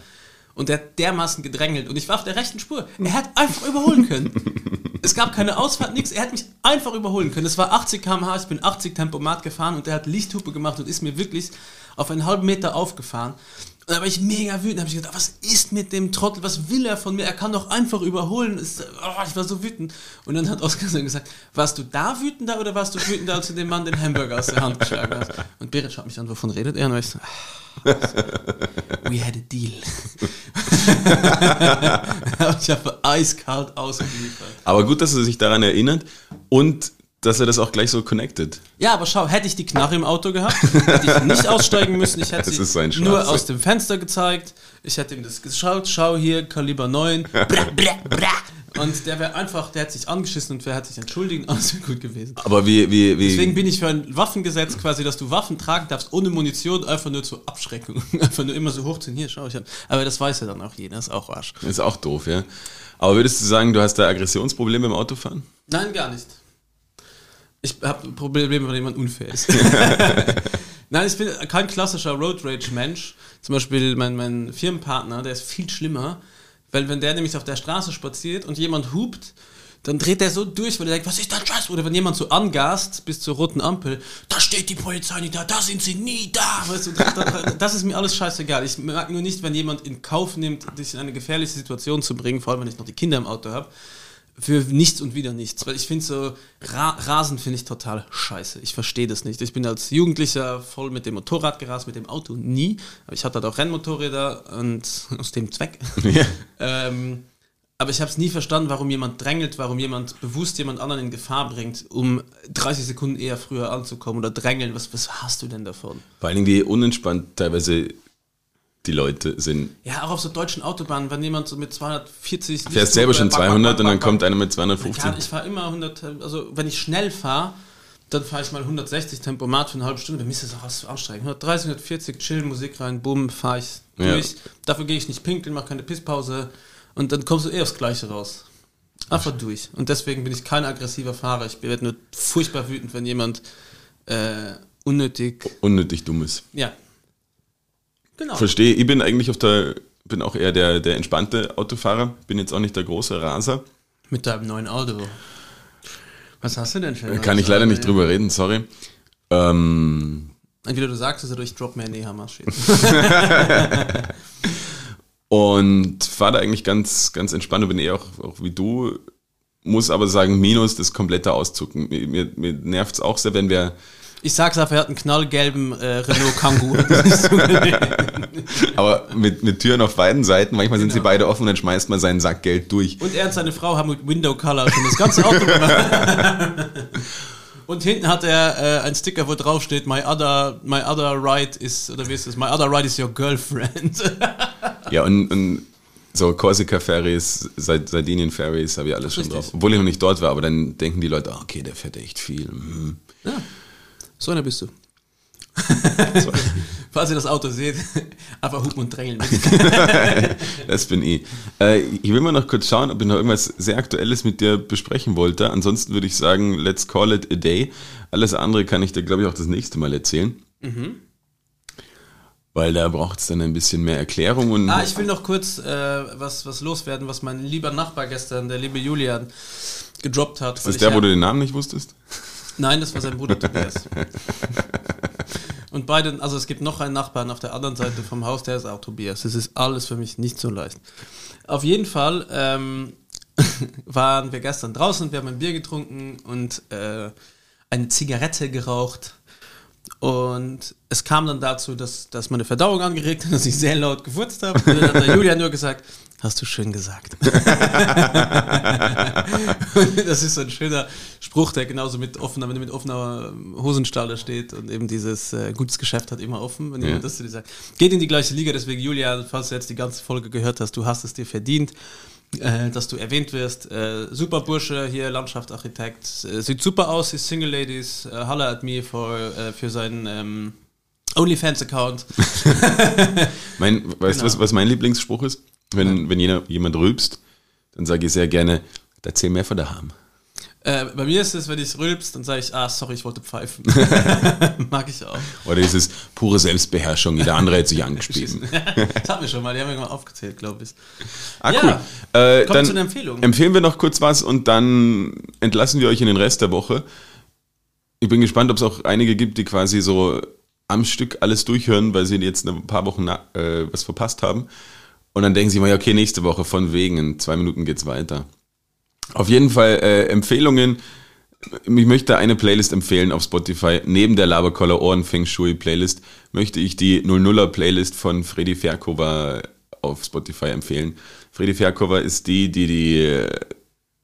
Und der hat dermaßen gedrängelt. Und ich war auf der rechten Spur. Er hat einfach überholen können. Es gab keine Ausfahrt, nichts. Er hat mich einfach überholen können. Es war 80 km/h, ich bin 80 Tempomat gefahren und der hat Lichthupe gemacht und ist mir wirklich auf einen halben Meter aufgefahren. Und da war ich mega wütend. Da habe ich gedacht, was ist mit dem Trottel? Was will er von mir? Er kann doch einfach überholen. Oh, ich war so wütend. Und dann hat Oskar so gesagt, warst du da wütender oder warst du wütender, als du dem Mann den Hamburger aus der Hand geschlagen hast? Und Berit schaut mich an, wovon redet er? Und ich so, ah, we had a deal. ich habe eiskalt ausgeliefert. Aber gut, dass er sich daran erinnert und dass er das auch gleich so connected. Ja, aber schau, hätte ich die Knarre im Auto gehabt, hätte ich nicht aussteigen müssen. Ich hätte sie nur aus dem Fenster gezeigt. Ich hätte ihm das geschaut. Schau hier, Kaliber 9. Bra, bra, bra. Und der wäre einfach, der hat sich angeschissen und der hat sich entschuldigt. Alles wäre gut gewesen. Aber wie, wie, wie. Deswegen bin ich für ein Waffengesetz quasi, dass du Waffen tragen darfst ohne Munition, einfach nur zur Abschreckung. Einfach nur immer so hochziehen. Hier, schau ich an. Aber das weiß ja dann auch jeder, ist auch Arsch. ist auch doof, ja. Aber würdest du sagen, du hast da Aggressionsprobleme im Autofahren? Nein, gar nicht. Ich habe Probleme, wenn jemand unfair ist. Nein, ich bin kein klassischer Road Rage Mensch. Zum Beispiel mein, mein Firmenpartner, der ist viel schlimmer, weil wenn der nämlich auf der Straße spaziert und jemand hupt, dann dreht der so durch, weil er denkt, was ist das Scheiß? Oder wenn jemand so angast bis zur roten Ampel, da steht die Polizei nicht da, da sind sie nie da. Weißt du, da, da, das ist mir alles scheißegal. Ich mag nur nicht, wenn jemand in Kauf nimmt, dich in eine gefährliche Situation zu bringen, vor allem wenn ich noch die Kinder im Auto habe für nichts und wieder nichts. Weil ich finde so, Ra Rasen finde ich total scheiße. Ich verstehe das nicht. Ich bin als Jugendlicher voll mit dem Motorrad gerast, mit dem Auto nie. Aber ich hatte halt auch Rennmotorräder und aus dem Zweck. Ja. ähm, aber ich habe es nie verstanden, warum jemand drängelt, warum jemand bewusst jemand anderen in Gefahr bringt, um 30 Sekunden eher früher anzukommen oder drängeln. Was, was hast du denn davon? Vor allen Dingen, wie unentspannt teilweise die Leute sind. Ja, auch auf so deutschen Autobahnen, wenn jemand so mit 240... Du fährst selber schon 200 und dann kommt einer mit 250. Ja, ich fahre immer 100, also wenn ich schnell fahre, dann fahre ich mal 160 Tempomat für eine halbe Stunde, dann ist das auch was anstrengend. 130, 140, chill, Musik rein, bumm, fahre ich Ja. durch. Dafür gehe ich nicht pinkeln, mache keine Pisspause und dann kommst du eh aufs Gleiche raus. Einfach durch. Und deswegen bin ich kein aggressiver Fahrer. Ich werde nur furchtbar wütend, wenn jemand äh, unnötig. Unnötig dummes. Ja. Genau. Verstehe. Ich bin eigentlich auf der, bin auch eher der, der entspannte Autofahrer. Bin jetzt auch nicht der große Raser. Mit deinem neuen Auto. Was hast du denn für ein Kann ich leider nicht drüber reden, sorry. Ähm, Entweder du sagst es oder ich drop mir in die Hammermaschine. und fahre da eigentlich ganz, ganz entspannt und bin eher auch, auch wie du. Muss aber sagen, minus das komplette Auszucken. Mir, mir, mir nervt es auch sehr, wenn wir Ich sag's einfach, er hat einen knallgelben äh, Renault Kangoo. Das Aber mit, mit Türen auf beiden Seiten, manchmal sind sie Genau. beide offen und dann schmeißt man seinen Sack Geld durch. Und er und seine Frau haben mit Window Color schon das ganze Auto gemacht. Und hinten hat er äh, ein Sticker, wo drauf steht, my other, my other ride is, oder wie ist es, my other ride is your girlfriend. Ja, und, und so Korsika-Ferries, Sard- Sardinien-Ferries habe ich alles schon Richtig. drauf. Obwohl ich noch nicht dort war, aber dann denken die Leute, ah, okay, der fährt echt viel. Mhm. So einer bist du. Falls ihr das Auto seht, einfach hupen und drängeln. Das bin ich. Äh, ich will mal noch kurz schauen, ob ich noch irgendwas sehr Aktuelles mit dir besprechen wollte. Ansonsten würde ich sagen, let's call it a day. Alles andere kann ich dir, glaube ich, auch das nächste Mal erzählen. Mhm. Weil da braucht es dann ein bisschen mehr Erklärung. Und Ah, ich will noch kurz äh, was, was loswerden, was mein lieber Nachbar gestern, der liebe Julian, gedroppt hat. ist das der, wo du den Namen nicht wusstest? Nein, das war sein Bruder Tobias. Und beide, also es gibt noch einen Nachbarn auf der anderen Seite vom Haus, der ist auch Tobias. Das ist alles für mich nicht so leicht. Auf jeden Fall ähm, waren wir gestern draußen, wir haben ein Bier getrunken und äh, eine Zigarette geraucht. Und es kam dann dazu, dass, dass meine Verdauung angeregt hat, dass ich sehr laut gefurzt habe. Und dann hat der Julian nur gesagt, hast du schön gesagt. das ist so ein schöner Spruch, der genauso mit offener, wenn du mit offener Hosenstalle steht und eben dieses äh, gutes Geschäft hat immer offen, wenn jemand Ja. das zu dir sagt. Geht in die gleiche Liga, deswegen Julian, falls du jetzt die ganze Folge gehört hast, du hast es dir verdient, äh, dass du erwähnt wirst. Äh, super Bursche hier, Landschaftsarchitekt, äh, sieht super aus, ist Single Ladies, äh, holla at me for, äh, für seinen ähm, OnlyFans-Account. Mein, weißt du, Genau. was, was mein Lieblingsspruch ist? Wenn, wenn jener, jemand rülpst, dann sage ich sehr gerne, erzähl mehr von daheim. Äh, bei mir ist es, wenn ich rülpst, dann sage ich, ah, sorry, ich wollte pfeifen. Mag ich auch. Oder ist es pure Selbstbeherrschung, jeder andere hat sich angespielt. das hatten wir schon mal, die haben wir mal aufgezählt, glaube ich. Ah, Ja. cool. Äh, Kommt dann zu einer Empfehlung. empfehlen wir noch kurz was und dann entlassen wir euch in den Rest der Woche. Ich bin gespannt, ob es auch einige gibt, die quasi so am Stück alles durchhören, weil sie jetzt ein paar Wochen äh, was verpasst haben. Und dann denken sie mal, ja, okay, nächste Woche von wegen, in zwei Minuten geht's weiter. Auf jeden Fall äh, Empfehlungen. Ich möchte eine Playlist empfehlen auf Spotify. Neben der Laberkoller Ohren Feng Shui Playlist möchte ich die 00er Playlist von Freddy Ferkova auf Spotify empfehlen. Freddy Ferkova ist die, die die äh,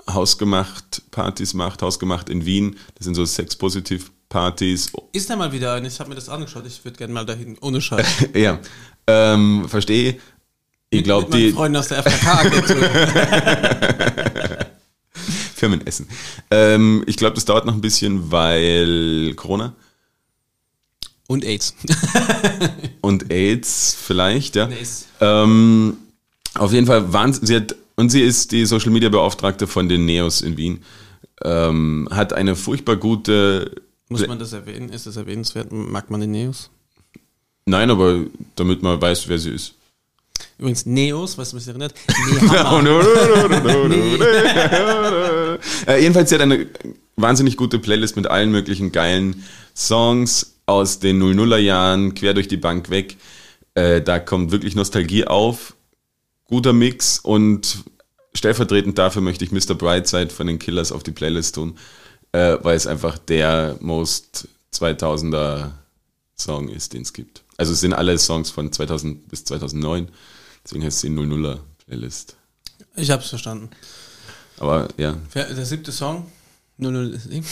hausgemacht Partys macht, hausgemacht in Wien. Das sind so Sex-Positiv-Partys. Ist da mal wieder ein, ich habe mir das angeschaut, ich würde gerne mal dahin, ohne Scheiß. ja, ähm, verstehe. Ich glaube, die Freunden aus der FKK-Agentur. Firmenessen. Ähm, ich glaube, das dauert noch ein bisschen, weil Corona Und AIDS. und AIDS vielleicht, ja. Nice. Ähm, auf jeden Fall, wahnsinn, sie hat, und sie ist die Social Media Beauftragte von den Neos in Wien. Ähm, hat eine furchtbar gute. Muss man das erwähnen? Ist das erwähnenswert? Mag man die Neos? Nein, aber damit man weiß, wer sie ist. Übrigens, Neos, weißt du, was mich erinnert? Äh, jedenfalls, sie hat eine wahnsinnig gute Playlist mit allen möglichen geilen Songs aus den 00er Jahren, quer durch die Bank weg. Äh, da kommt wirklich Nostalgie auf. Guter Mix und stellvertretend dafür möchte ich Mr. Brightside von den Killers auf die Playlist tun, äh, weil es einfach der most 2000er Song ist, den es gibt. Also es sind alle Songs von 2000 bis 2009, deswegen heißt es die 00er Playlist. Ich hab's verstanden. Aber ja, Der siebte Song, 007.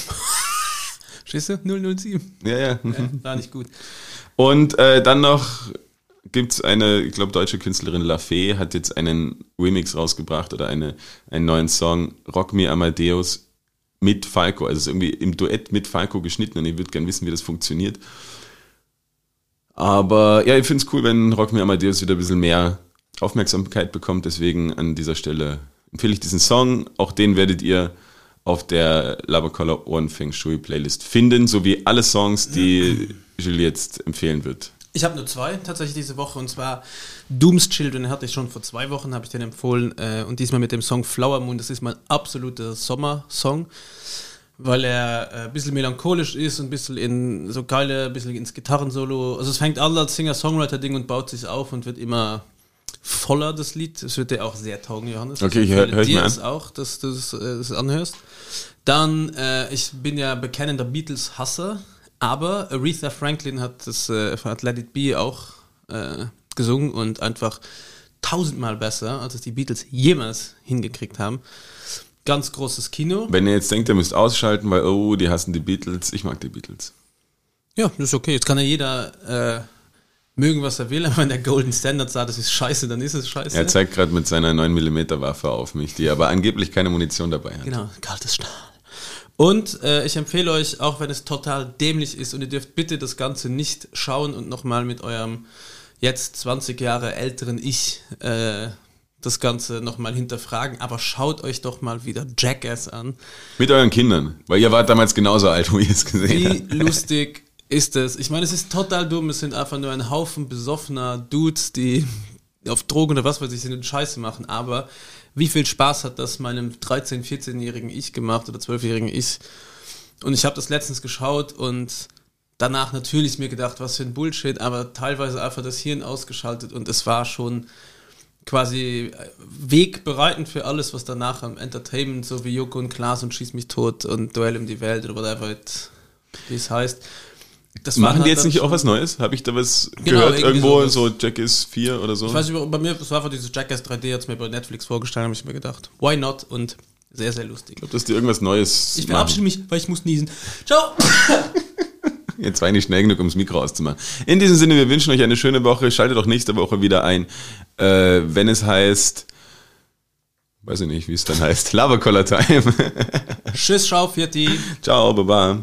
Stehst du? 007. ja, ja. Ja, war nicht gut. Und äh, dann noch gibt's eine, ich glaube, deutsche Künstlerin La Fee hat jetzt einen Remix rausgebracht oder eine, einen neuen Song, Rock Me Amadeus mit Falco. Also es ist irgendwie im Duett mit Falco geschnitten und ich würde gerne wissen, wie das funktioniert. Aber ja, ich finde es cool, wenn Rock Me Amadeus wieder ein bisschen mehr Aufmerksamkeit bekommt. Deswegen an dieser Stelle empfehle ich diesen Song. Auch den werdet ihr auf der Labercollar Ohren Feng Shui Playlist finden, sowie alle Songs, die Jules jetzt empfehlen wird. Ich habe nur zwei tatsächlich diese Woche und zwar Doom's Children hatte ich schon vor zwei Wochen, habe ich den empfohlen äh, und diesmal mit dem Song Flower Moon. Das ist mein absoluter Sommersong, weil er äh, ein bisschen melancholisch ist und ein bisschen in so geile, ein bisschen ins Gitarrensolo. Also es fängt an als Singer-Songwriter-Ding und baut sich auf und wird immer voller, das Lied. Es wird dir auch sehr taugen, Johannes. Okay, ich hör- hör ich dir es auch, dass du es, äh, es anhörst. Dann, äh, ich bin ja bekennender Beatles-Hasser, aber Aretha Franklin hat das äh, hat Let It Be auch äh, gesungen und einfach tausendmal besser, als es die Beatles jemals hingekriegt haben. Ganz großes Kino. Wenn ihr jetzt denkt, ihr müsst ausschalten, weil, oh, die hassen die Beatles, ich mag die Beatles. Ja, das ist okay. Jetzt kann ja jeder äh, mögen, was er will, aber wenn der Golden Standard sagt, das ist scheiße, dann ist es scheiße. Er zeigt gerade mit seiner 9mm Waffe auf mich, die aber angeblich keine Munition dabei hat. Genau, kaltes Stahl. Und äh, ich empfehle euch, auch wenn es total dämlich ist und ihr dürft bitte das Ganze nicht schauen und nochmal mit eurem jetzt 20 Jahre älteren Ich äh, das Ganze nochmal hinterfragen, aber schaut euch doch mal wieder Jackass an. Mit euren Kindern, weil ihr wart damals genauso alt, wo ihr es gesehen Wie habt. lustig ist es? Ich meine, es ist total dumm. Es sind einfach nur ein Haufen besoffener Dudes, die auf Drogen oder was weiß ich sind und Scheiße machen. Aber wie viel Spaß hat das meinem 13-, 14-jährigen Ich gemacht oder 12-jährigen Ich? Und ich habe das letztens geschaut und danach natürlich mir gedacht, was für ein Bullshit, aber teilweise einfach das Hirn ausgeschaltet und es war schon quasi wegbereitend für alles, was danach am Entertainment, so wie Joko und Klaas und Schieß mich tot und Duell um die Welt oder whatever, it- wie es heißt. Das Machen halt die jetzt dann nicht auch was Neues? Habe ich da was Genau, gehört? Irgendwo sowas. so Jackass 4 oder so? Ich weiß nicht, bei mir, das war einfach dieses Jackass 3D, hat mir bei Netflix vorgestellt, habe ich mir gedacht, why not? Und sehr, sehr lustig. Ich glaube, dass die irgendwas Neues Ich verabschiede mich, weil ich muss niesen. Ciao! Jetzt war ich nicht schnell genug, um das Mikro auszumachen. In diesem Sinne, wir wünschen euch eine schöne Woche. Schaltet auch nächste Woche wieder ein, äh, wenn es heißt, weiß ich nicht, wie es dann heißt, Lava Collar Time. Tschüss, schau, Vierti. Ciao, baba.